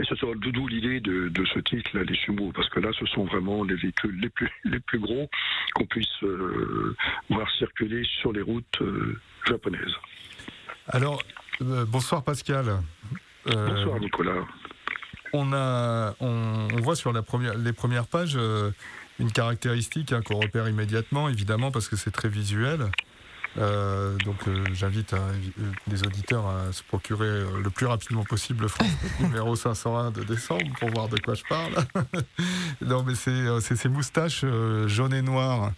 Et ce sera d'où l'idée de, ce titre, les sumo, parce que là, ce sont vraiment les véhicules les plus, les plus gros qu'on puisse euh, voir circuler sur les routes euh, japonaises. Alors, euh, bonsoir Pascal. Euh, Bonsoir Nicolas. on, a, on, on voit sur la première, les premières pages euh, une caractéristique hein, qu'on repère immédiatement, évidemment, parce que c'est très visuel. Euh, donc euh, j'invite euh, les auditeurs à se procurer euh, le plus rapidement possible le France numéro 501 de décembre pour voir de quoi je parle. non mais c'est euh, ces moustaches euh, jaunes et noires.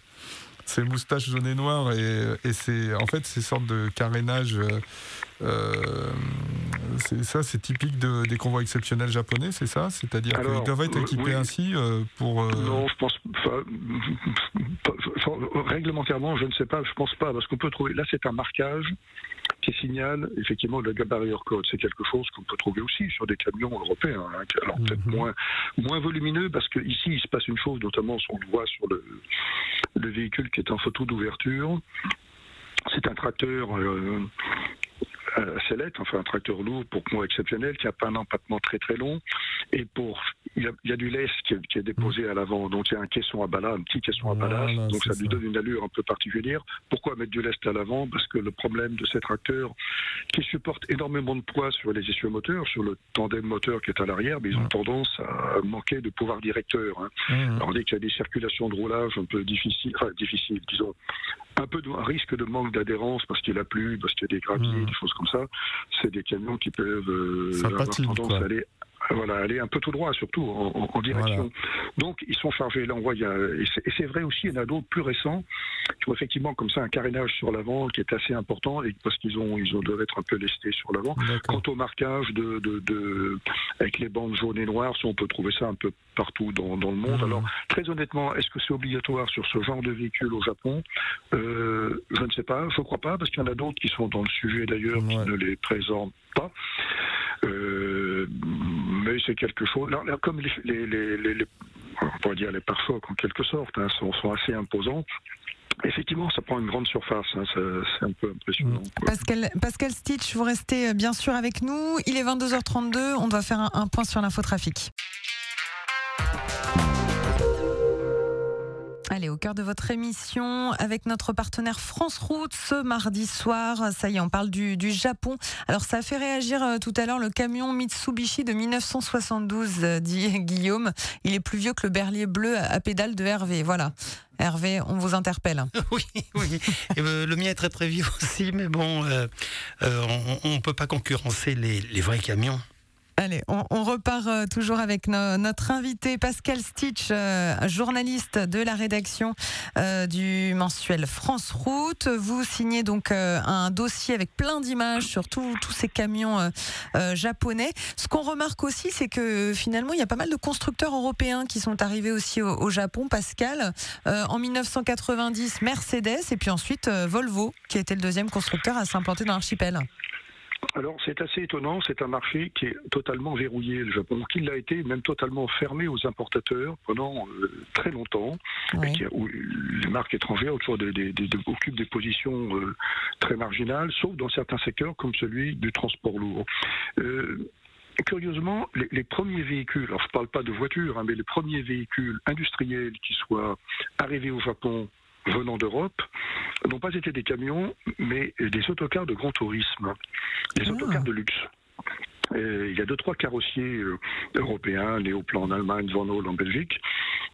Ces moustaches jaunes et noires et, et c'est en fait ces sortes de carénage. Euh, ça c'est typique de- des convois exceptionnels japonais, c'est ça? C'est-à-dire qu'ils doivent être euh, équipés oui. ainsi euh, pour. Non, je pense réglementairement, je ne sais pas, je pense pas, parce qu'on peut trouver. Là, c'est un marquage qui signale effectivement le gabarit hors code. C'est quelque chose qu'on peut trouver aussi sur des camions européens. hein, alors peut-être Mhm. moins moins volumineux, parce que ici il se passe une chose, notamment on le voit sur le, le véhicule qui est en photo d'ouverture. C'est un tracteur. euh, euh, sellette, enfin un tracteur lourd pour moi exceptionnel, qui a pas un empattement très très long, et pour il y a, il y a du lest qui est, qui est déposé à l'avant, donc il y a un caisson à ballast, un petit caisson à Voilà, ballast, donc ça lui ça. donne une allure un peu particulière. Pourquoi mettre du lest à l'avant? Parce que le problème de ces tracteurs, qui supportent énormément de poids sur les essieux moteurs, sur le tandem moteur qui est à l'arrière, mais ils ont tendance à manquer de pouvoir directeur. hein. mhm. Alors dès qu'il y a des circulations de roulage un peu difficiles, enfin difficiles, disons, un peu de un risque de manque d'adhérence parce qu'il a plu, parce qu'il y a des graviers, des choses comme ça, c'est des camions qui peuvent euh, avoir tendance quoi. à aller voilà, aller un peu tout droit, surtout en, direction. Donc, ils sont chargés. Là, on voit, il y a, et c'est- vrai aussi, il y en a d'autres plus récents qui ont effectivement comme ça un carénage sur l'avant qui est assez important et parce qu'ils ont, ils ont doivent être un peu lestés sur l'avant. Quant au marquage de, de, de- avec les bandes jaunes et noires, on peut trouver ça un peu partout dans, dans le monde. Mhm. Alors, très honnêtement, est-ce que c'est obligatoire sur ce genre de véhicule au Japon? Euh, Je ne sais pas, je ne crois pas, parce qu'il y en a d'autres qui sont dans le sujet d'ailleurs qui ne les présentent pas. Euh, mais c'est quelque chose. comme les, on pourrait dire les pare-chocs en quelque sorte, hein, sont, assez imposants. Effectivement, ça prend une grande surface, hein, c'est un peu impressionnant. Pascal, Stitch, vous restez euh, bien sûr avec nous. Il est 22h32. On doit faire un point sur l'infotrafic. Allez, au cœur de votre émission, avec notre partenaire France Route, ce mardi soir, ça y est, on parle du, Japon. Alors, ça a fait réagir euh, tout à l'heure le camion Mitsubishi de 1972, euh, dit Guillaume. Il est plus vieux que le berlier bleu à, à pédale de Hervé. Voilà. Hervé, on vous interpelle. Oui, oui. Et, euh, le mien est très très vieux aussi, mais bon, euh, on ne peut pas concurrencer les vrais camions. Allez, on, repart euh, toujours avec no- notre invité Pascal Stitch, euh, journaliste de la rédaction euh, du mensuel France Route. Vous signez donc un dossier avec plein d'images sur tous ces camions japonais. Ce qu'on remarque aussi, c'est que finalement, il y a pas mal de constructeurs européens qui sont arrivés aussi au, au Japon. Pascal, en 1990, Mercedes et puis ensuite Volvo, qui été le deuxième constructeur à s'implanter dans l'archipel. Alors, c'est assez étonnant, c'est un marché qui est totalement verrouillé, le Japon, qui l'a été même totalement fermé aux importateurs pendant euh, très longtemps, Oui. et qui a- où les marques étrangères autour occupent des positions euh, très marginales, sauf dans certains secteurs comme celui du transport lourd. Euh, Curieusement, les, les premiers véhicules, alors je ne parle pas de voitures, hein, mais les premiers véhicules industriels qui soient arrivés au Japon venant d'Europe n'ont pas été des camions, mais des autocars de grand tourisme, des Ah. autocars de luxe. Et il y a deux, trois carrossiers euh, européens, Léoplan en Allemagne, Van Hol en Belgique,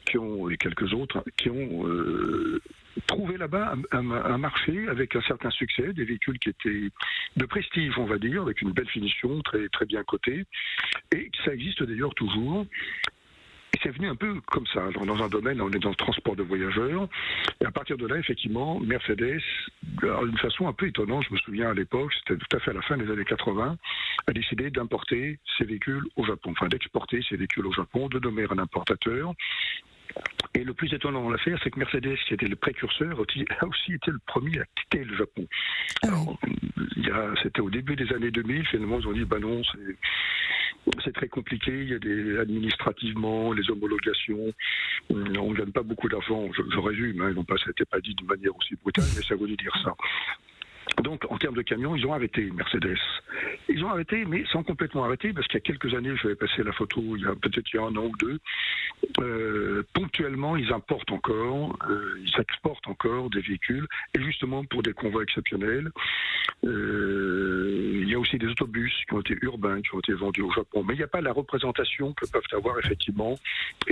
qui ont, et quelques autres, qui ont euh, trouvé là-bas un, un- un marché avec un certain succès, des véhicules qui étaient de prestige, on va dire, avec une belle finition, très, très bien cotée. Et ça existe d'ailleurs toujours. C'est venu un peu comme ça. Dans un domaine, on est dans le transport de voyageurs. Et à partir de là, effectivement, Mercedes, d'une façon un peu étonnante, je me souviens à l'époque, c'était tout à fait à la fin des années 80, a décidé d'importer ses véhicules au Japon, enfin d'exporter ses véhicules au Japon, de nommer un importateur. Et le plus étonnant dans l'affaire, c'est que Mercedes, qui était le précurseur, a aussi été le premier à quitter le Japon. Ah. Alors, c'était au début des années 2000, finalement, ils ont dit, bah non, c'est très compliqué, il y a des administrativement, les homologations, on ne gagne pas beaucoup d'argent, je, je résume, hein, pas, ça n'était pas dit de manière aussi brutale, mais ça voulait dire ça. Donc, en termes de camions, ils ont arrêté Mercedes. Ils ont arrêté, mais sans complètement arrêter, parce qu'il y a quelques années, je vais passer la photo, il y a peut-être il y a un an ou deux, euh, ponctuellement, ils importent encore, euh, ils exportent encore des véhicules, et justement pour des convois exceptionnels. Euh, il y a aussi des autobus qui ont été urbains, qui ont été vendus au Japon. Mais il n'y a pas la représentation que peuvent avoir effectivement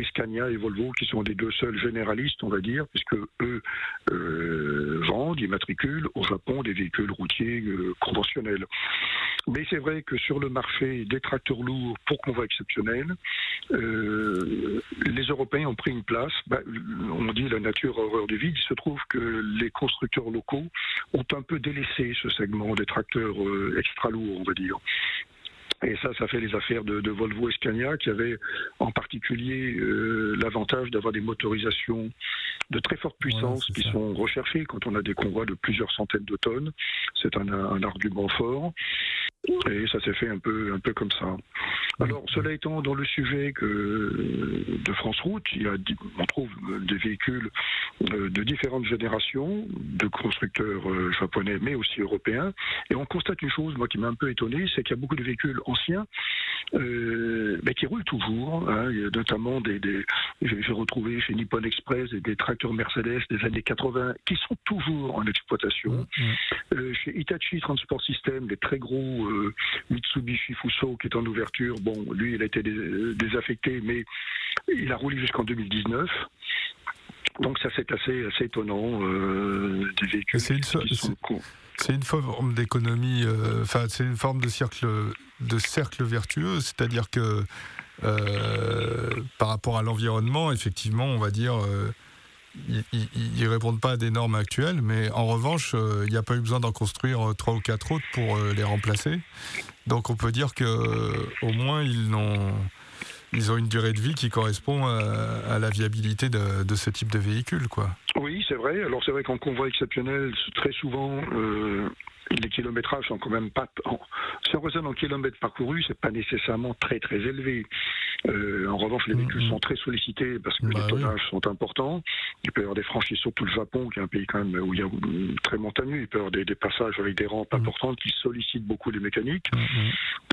Scania et Volvo, qui sont les deux seuls généralistes, on va dire, puisque eux vendent, immatriculent au Japon des véhicules routiers euh, conventionnels. Mais c'est vrai que sur le marché des tracteurs lourds pour convois exceptionnels, euh, les Européens ont pris une place. Bah, on dit la nature horreur du vide. Il se trouve que les constructeurs locaux ont un peu délaissé ce segment des tracteurs euh, extra lourds, on va dire. Et ça, ça fait les affaires de, de Volvo et Scania, qui avaient en particulier euh, l'avantage d'avoir des motorisations de très forte puissance qui ça. sont recherchées quand on a des convois de plusieurs centaines de tonnes. C'est un, un argument fort. Et ça s'est fait un peu, un peu comme ça. Alors, cela étant, dans le sujet que, de France Route, il y a, di- on trouve des véhicules euh, de différentes générations, de constructeurs euh, japonais, mais aussi européens. Et on constate une chose, moi, qui m'a un peu étonné, c'est qu'il y a beaucoup de véhicules anciens, euh, mais qui roulent toujours. hein. Il y a notamment des, des j'ai retrouvé chez Nippon Express des, des tracteurs Mercedes des années 80 qui sont toujours en exploitation. Euh, chez Hitachi Transport System, les très gros euh, Mitsubishi Fuso qui est en ouverture, bon, lui, il a été dé- désaffecté, mais il a roulé jusqu'en 2019. Donc ça, c'est assez, assez étonnant, euh, des véhicules C'est une so- forme d'économie, euh, enfin c'est une forme de cercle, de cercle vertueux, c'est-à-dire que euh, par rapport à l'environnement, effectivement, on va dire, euh, ils- ils répondent pas à des normes actuelles, mais en revanche, euh, il n'y a pas eu besoin d'en construire trois ou quatre autres pour les remplacer. Donc on peut dire que au moins ils ils ont une durée de vie qui correspond à, la viabilité de, ce type de véhicule, quoi. Oui, c'est vrai. Alors c'est vrai qu'en convoi exceptionnel, très souvent, les kilométrages sont quand même pas. en- si on raisonne en kilomètres parcourus, c'est pas nécessairement très très élevé. Euh, en revanche, les véhicules Mhm. sont très sollicités parce que Bah les oui. tonnages sont importants. Il peut y avoir des franchises, surtout le Japon, qui est un pays quand même où il y a très montagneux. Il peut y avoir des, des passages avec des rampes Mhm. importantes qui sollicitent beaucoup les mécaniques.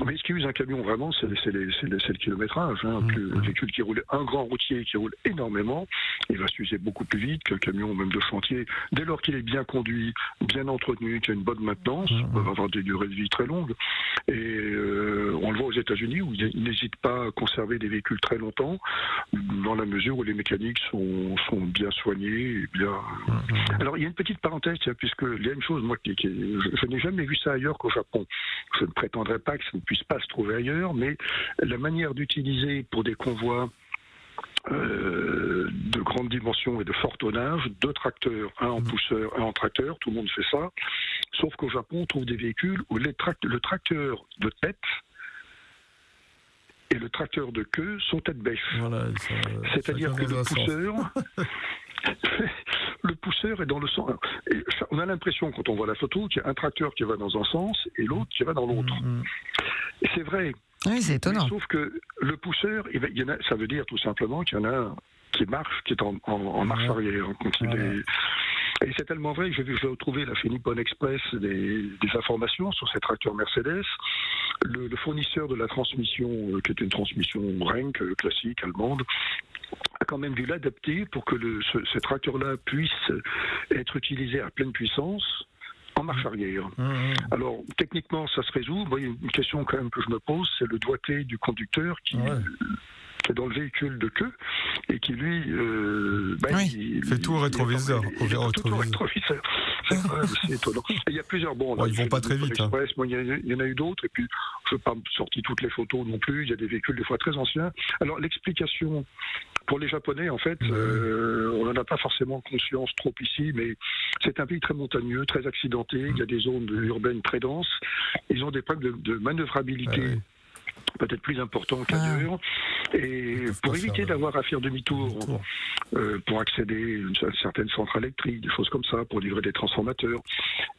Mais ce qui use un camion vraiment, c'est le, kilométrage. Hein. Véhicule qui roule, un grand routier qui roule énormément, il va s'user beaucoup plus vite qu'un camion même de chantier. Dès lors qu'il est bien conduit, bien entretenu, qu'il a une bonne maintenance, Mhm. il va avoir des durées de vie très longues. Et euh, on le voit aux États-Unis où ils n'hésitent pas à conserver des véhicules très longtemps, dans la mesure où les mécaniques sont, sont bien soignées et bien. Alors il y a une petite parenthèse, puisque il y a une chose, moi, qui, qui- je, je n'ai jamais vu ça ailleurs qu'au Japon. Je ne prétendrai pas que ça ne puisse pas se trouver ailleurs, mais la manière d'utiliser pour des convois euh, de grande dimension et de fort tonnage, deux tracteurs, un en pousseur, un en tracteur, tout le monde fait ça. Sauf qu'au Japon, on trouve des véhicules où les le tracteur de tête et le tracteur de queue sont tête bêche. Voilà, C'est-à-dire que le pousseur, le pousseur est dans le sens. et on a l'impression quand on voit la photo qu'il y a un tracteur qui va dans un sens et l'autre qui va dans l'autre. Mhm. Et c'est vrai. Oui, c'est étonnant. Mais sauf que le pousseur, il va- il y en a, ça veut dire tout simplement qu'il y en a un qui marche, qui est en, en- en marche arrière. Voilà. Et c'est tellement vrai que j'ai retrouvé la chez Nippon Express des, des informations sur ces tracteurs Mercedes. Le, le fournisseur de la transmission, euh, qui est une transmission Renk euh, classique allemande, a quand même dû l'adapter pour que le, ce, ce tracteur-là puisse être utilisé à pleine puissance marche arrière. Mmh, Alors, techniquement, ça se résout. Moi, a une question quand même que je me pose, c'est le doigté du conducteur qui, Ouais. Qui est dans le véhicule de queue et qui, lui, euh, bah, Oui. il Fait tout au rétroviseur, il- au tout au rétroviseur. C'est étonnant. Et il y a plusieurs bons. Bon, ils vont pas très vite, hein. Il, y a- il y en a eu d'autres. Et puis, je n'ai pas sorti toutes les photos non plus. Il y a des véhicules des fois très anciens. Alors, l'explication pour les Japonais, en fait, euh, on n'en a pas forcément conscience trop ici, mais c'est un pays très montagneux, très accidenté. Il y a des zones urbaines très denses. Ils ont des problèmes de, de manœuvrabilité. Ah oui. Peut-être plus importants qu'ailleurs. Et peuvent pour pas éviter d'avoir à faire demi-tour, euh, pour accéder à une cer- certaine centrale électrique, des choses comme ça, pour livrer des transformateurs,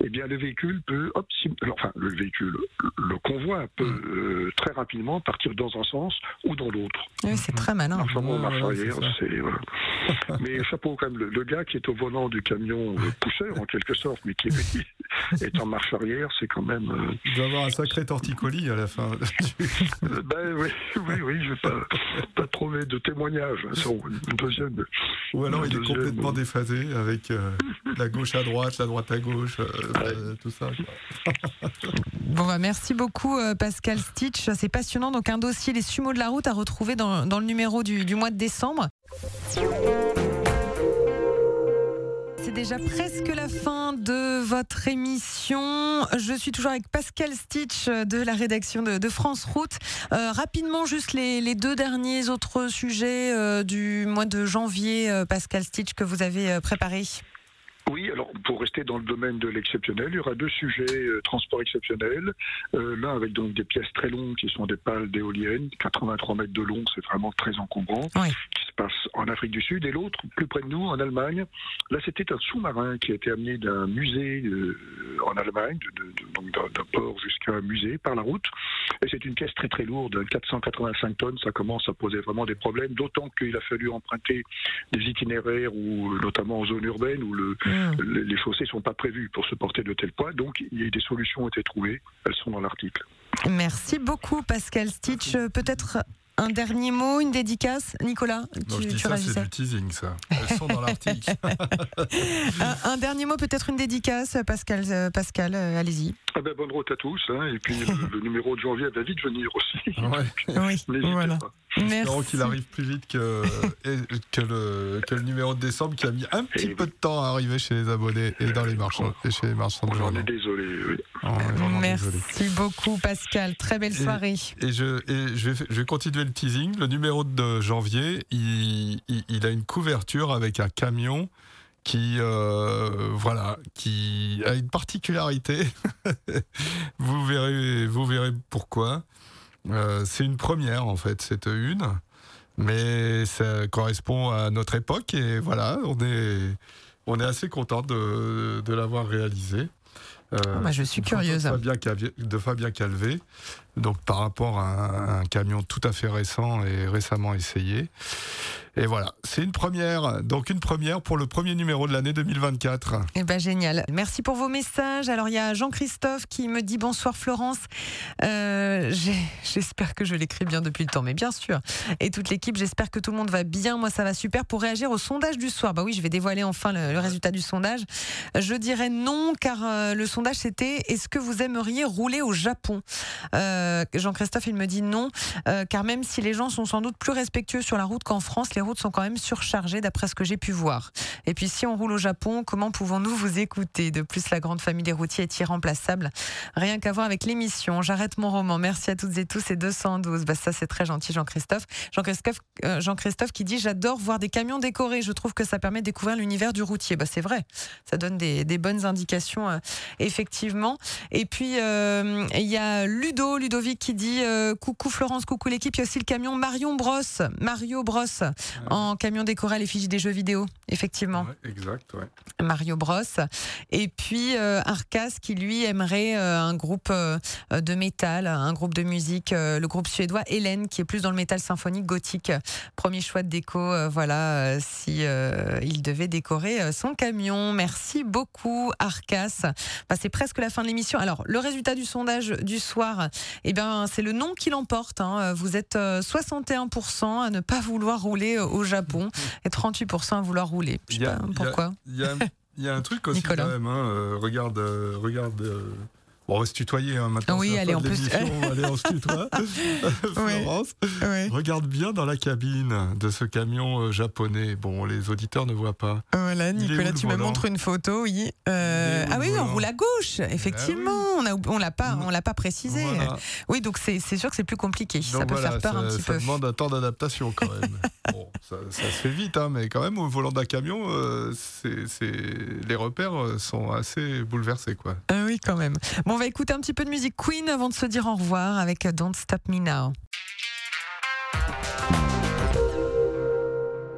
eh bien le véhicule peut, hop, sim- alors, enfin le véhicule, le convoi peut Mm. euh, très rapidement partir dans un sens ou dans l'autre. Oui, c'est très malin. Marche avant, marche arrière, c'est voilà. Mais chapeau quand même, le, le gars qui est au volant du camion euh, pousseur en quelque sorte, mais qui est, est en marche arrière, c'est quand même. euh, Il doit avoir un sacré torticolis à la fin. Ben oui, oui, oui, je vais pas, pas trouver de témoignages hein, sur une deuxième. Ou alors une il est complètement déphasé avec euh, la gauche à droite, la droite à gauche, euh, euh, tout ça. Bon, bah, merci beaucoup euh, Pascal Stitch. C'est passionnant. Donc un dossier Les Sumos de la route à retrouver dans, dans le numéro du, du mois de décembre. C'est déjà presque la fin de votre émission. Je suis toujours avec Pascal Stitch euh, de la rédaction de, de France Route. Euh, rapidement, juste les, les deux derniers autres sujets euh, du mois de janvier, euh, Pascal Stitch, que vous avez préparés. Oui, alors pour rester dans le domaine de l'exceptionnel, il y aura deux sujets euh, transport exceptionnel. Euh, L'un avec donc des pièces très longues qui sont des pales d'éoliennes, 83 mètres de long, c'est vraiment très encombrant, Oui. qui se passe en Afrique du Sud. Et l'autre, plus près de nous, en Allemagne, là c'était un sous-marin qui a été amené d'un musée euh, en Allemagne, de- de- de- donc d'un port jusqu'à un musée par la route. Et c'est une caisse très très lourde, 485 tonnes, ça commence à poser vraiment des problèmes, d'autant qu'il a fallu emprunter des itinéraires, ou notamment en zone urbaine, où le, Hmm. les chaussées sont pas prévues pour se porter de tels poids, donc il y a des solutions ont été trouvées, elles sont dans l'article. Merci beaucoup Pascal Stitch. Euh, Peut-être un dernier mot, une dédicace, Nicolas Non, je tu, dis tu ça, c'est du teasing, ça. Elles sont dans l'article. un, un dernier mot, peut-être une dédicace, Pascal. euh, Pascal, euh, allez-y. Ah ben, bonne route à tous, hein, et puis le, le numéro de janvier va vite venir aussi. Ouais. Oui, N'hésitez voilà. pas. Espérons Merci. qu'il arrive plus vite que, que, le, que le numéro de décembre qui a mis un petit Et peu de temps à arriver chez les abonnés et dans les marchands, et chez les marchands de est désolé. oui. On est vraiment désolé. Merci beaucoup Pascal. Très belle Et- soirée. Et je, et je, vais, je vais continuer le teasing. Le numéro de janvier, il, il- il a une couverture avec un camion qui, euh, voilà, qui a une particularité. vous, verrez, vous verrez pourquoi. Euh, c'est une première, en fait, cette une. Mais ça correspond à notre époque et voilà, on est, on est assez content de, de l'avoir réalisé. Euh, Ah bah, je suis curieuse. De Fabien, Cavi- de Fabien Calvé, donc par rapport à un, camion tout à fait récent et récemment essayé. Et voilà, c'est une première, donc une première pour le premier numéro de l'année 2024. Eh ben génial. Merci pour vos messages. Alors il y a Jean-Christophe qui me dit bonsoir Florence. Euh, j'espère que je l'écris bien depuis le temps, mais bien sûr. Et toute l'équipe, j'espère que tout le monde va bien. Moi ça va super. Pour réagir au sondage du soir, bah oui, je vais dévoiler enfin le, le résultat du sondage. Je dirais non car euh, le sondage c'était est-ce que vous aimeriez rouler au Japon? Euh, Jean-Christophe il me dit non euh, car même si les gens sont sans doute plus respectueux sur la route qu'en France, les routes sont quand même surchargées d'après ce que j'ai pu voir. Et puis si on roule au Japon, comment pouvons-nous vous écouter? De plus, la grande famille des routiers est irremplaçable. Rien qu'à voir avec l'émission. J'arrête mon roman. Merci à toutes et tous. Et 212. Bah, ça, c'est très gentil, Jean-Christophe. Jean-Christophe euh, Jean-Christophe qui dit J'adore voir des camions décorés. Je trouve que ça permet de découvrir l'univers du routier. Bah, c'est vrai. Ça donne des, des bonnes indications, euh, effectivement. Et puis, euh, il y a Ludo, Ludovic qui dit euh, Coucou Florence, coucou l'équipe. Il y a aussi le camion Marion Bros. Mario Bros. En camion décoré à l'effigie des jeux vidéo. Effectivement. Ouais, exact, ouais. Mario Bros. Et puis euh, Arcas qui lui aimerait euh, un groupe de métal, un groupe de musique, le groupe suédois Hélène qui est plus dans le métal symphonique gothique. Premier choix de déco, voilà, si il devait décorer son camion. Merci beaucoup Arcas. Bah, c'est presque la fin de l'émission. Alors le résultat du sondage du soir, eh ben c'est le nom qui l'emporte. hein. Vous êtes euh, 61% à ne pas vouloir rouler au Japon et 38% à vouloir rouler. Je sais a- pas pourquoi. Il y a, il y a un truc aussi Nicolas. quand même. hein, euh, regarde, euh, regarde. euh, Bon, on va se tutoyer hein, maintenant. Oui, allez, on peut se- Allez, on se tutoie. Florence, regarde bien dans la cabine de ce camion euh, japonais. Bon, les auditeurs ne voient pas. Voilà, Nicolas, tu me montres une photo, oui. Euh, ah oui, on roule à gauche, effectivement. On on l'a pas, on l'a pas précisé. Voilà. Oui, donc c'est sûr que c'est plus compliqué. ça peut voilà, faire peur ça, un petit ça peu. demande un temps d'adaptation quand même. bon, ça, ça se fait vite, hein, mais quand même au volant d'un camion, euh, c'est- les repères sont assez bouleversés, quoi. Ah oui, quand même. Bon, on va écouter un petit peu de musique Queen avant de se dire au revoir avec Don't Stop Me Now.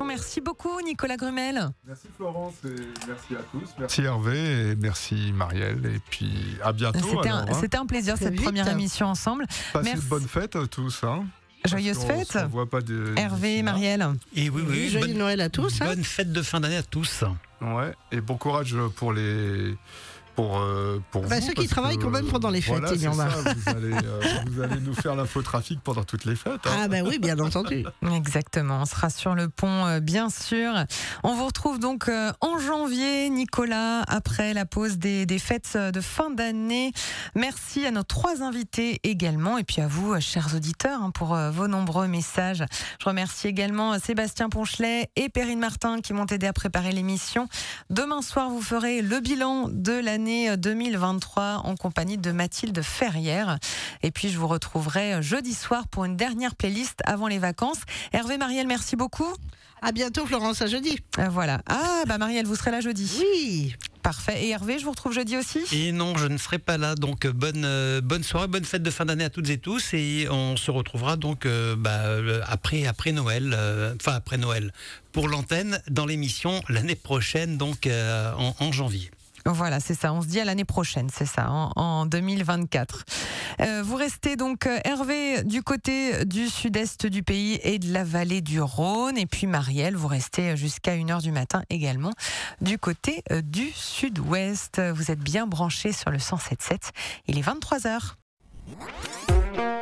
Merci beaucoup, Nicolas Grumel. Merci Florence et merci à tous. Merci Hervé et merci Marielle. Et puis à bientôt. C'était un, hein. un plaisir cette vite. première émission ensemble. Passez merci. de bonnes fêtes à tous. Hein, parce Joyeuse qu'on fête. se voit pas de- Hervé. Marielle. Et oui, oui, Joyeux bonne, Noël à tous. hein. bonne fête de fin d'année à tous. Ouais, et bon courage pour les. Pour, euh, pour Bah, vous, ceux qui travaillent que, quand même pendant les fêtes, voilà, il y en a. ça, vous, allez, euh, vous allez nous faire l'infotrafic pendant toutes les fêtes. hein. Ah ben oui, bien entendu. Exactement, on sera sur le pont, euh, bien sûr. On vous retrouve donc euh, en janvier, Nicolas, après la pause des, des fêtes de fin d'année. Merci à nos trois invités également, et puis à vous, euh, chers auditeurs, hein, pour euh, vos nombreux messages. Je remercie également euh, Sébastien Ponchelet et Perrine Martin qui m'ont aidé à préparer l'émission. Demain soir, vous ferez le bilan de l'année euh, 2023 en compagnie de Mathilde Ferrière. Et puis, je vous retrouverai euh, jeudi soir pour une dernière playlist avant les vacances. Hervé, Marielle, merci beaucoup. À bientôt, Florence, à jeudi. Euh, voilà. Ah, bah Marielle, vous serez là jeudi. Oui. Parfait. Et Hervé, je vous retrouve jeudi aussi? Et non, je ne serai pas là. Donc euh, bonne euh, bonne soirée, bonne fête de fin d'année à toutes et tous. Et on se retrouvera donc euh, bah, euh, après après Noël, euh, enfin après Noël, pour l'antenne dans l'émission l'année prochaine, donc euh, en, en janvier. Voilà, c'est ça. On se dit à l'année prochaine, c'est ça, en, en 2024. Euh, vous restez donc, euh, Hervé, du côté du sud-est du pays et de la vallée du Rhône. Et puis Marielle, vous restez jusqu'à 1h du matin également du côté euh, du sud-ouest. Vous êtes bien branchés sur le 107.7. Il est 23h.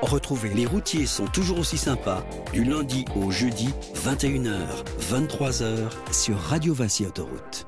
Retrouvez Les routiers sont toujours aussi sympas du lundi au jeudi 21h, 23h sur Radio Vinci Autoroute.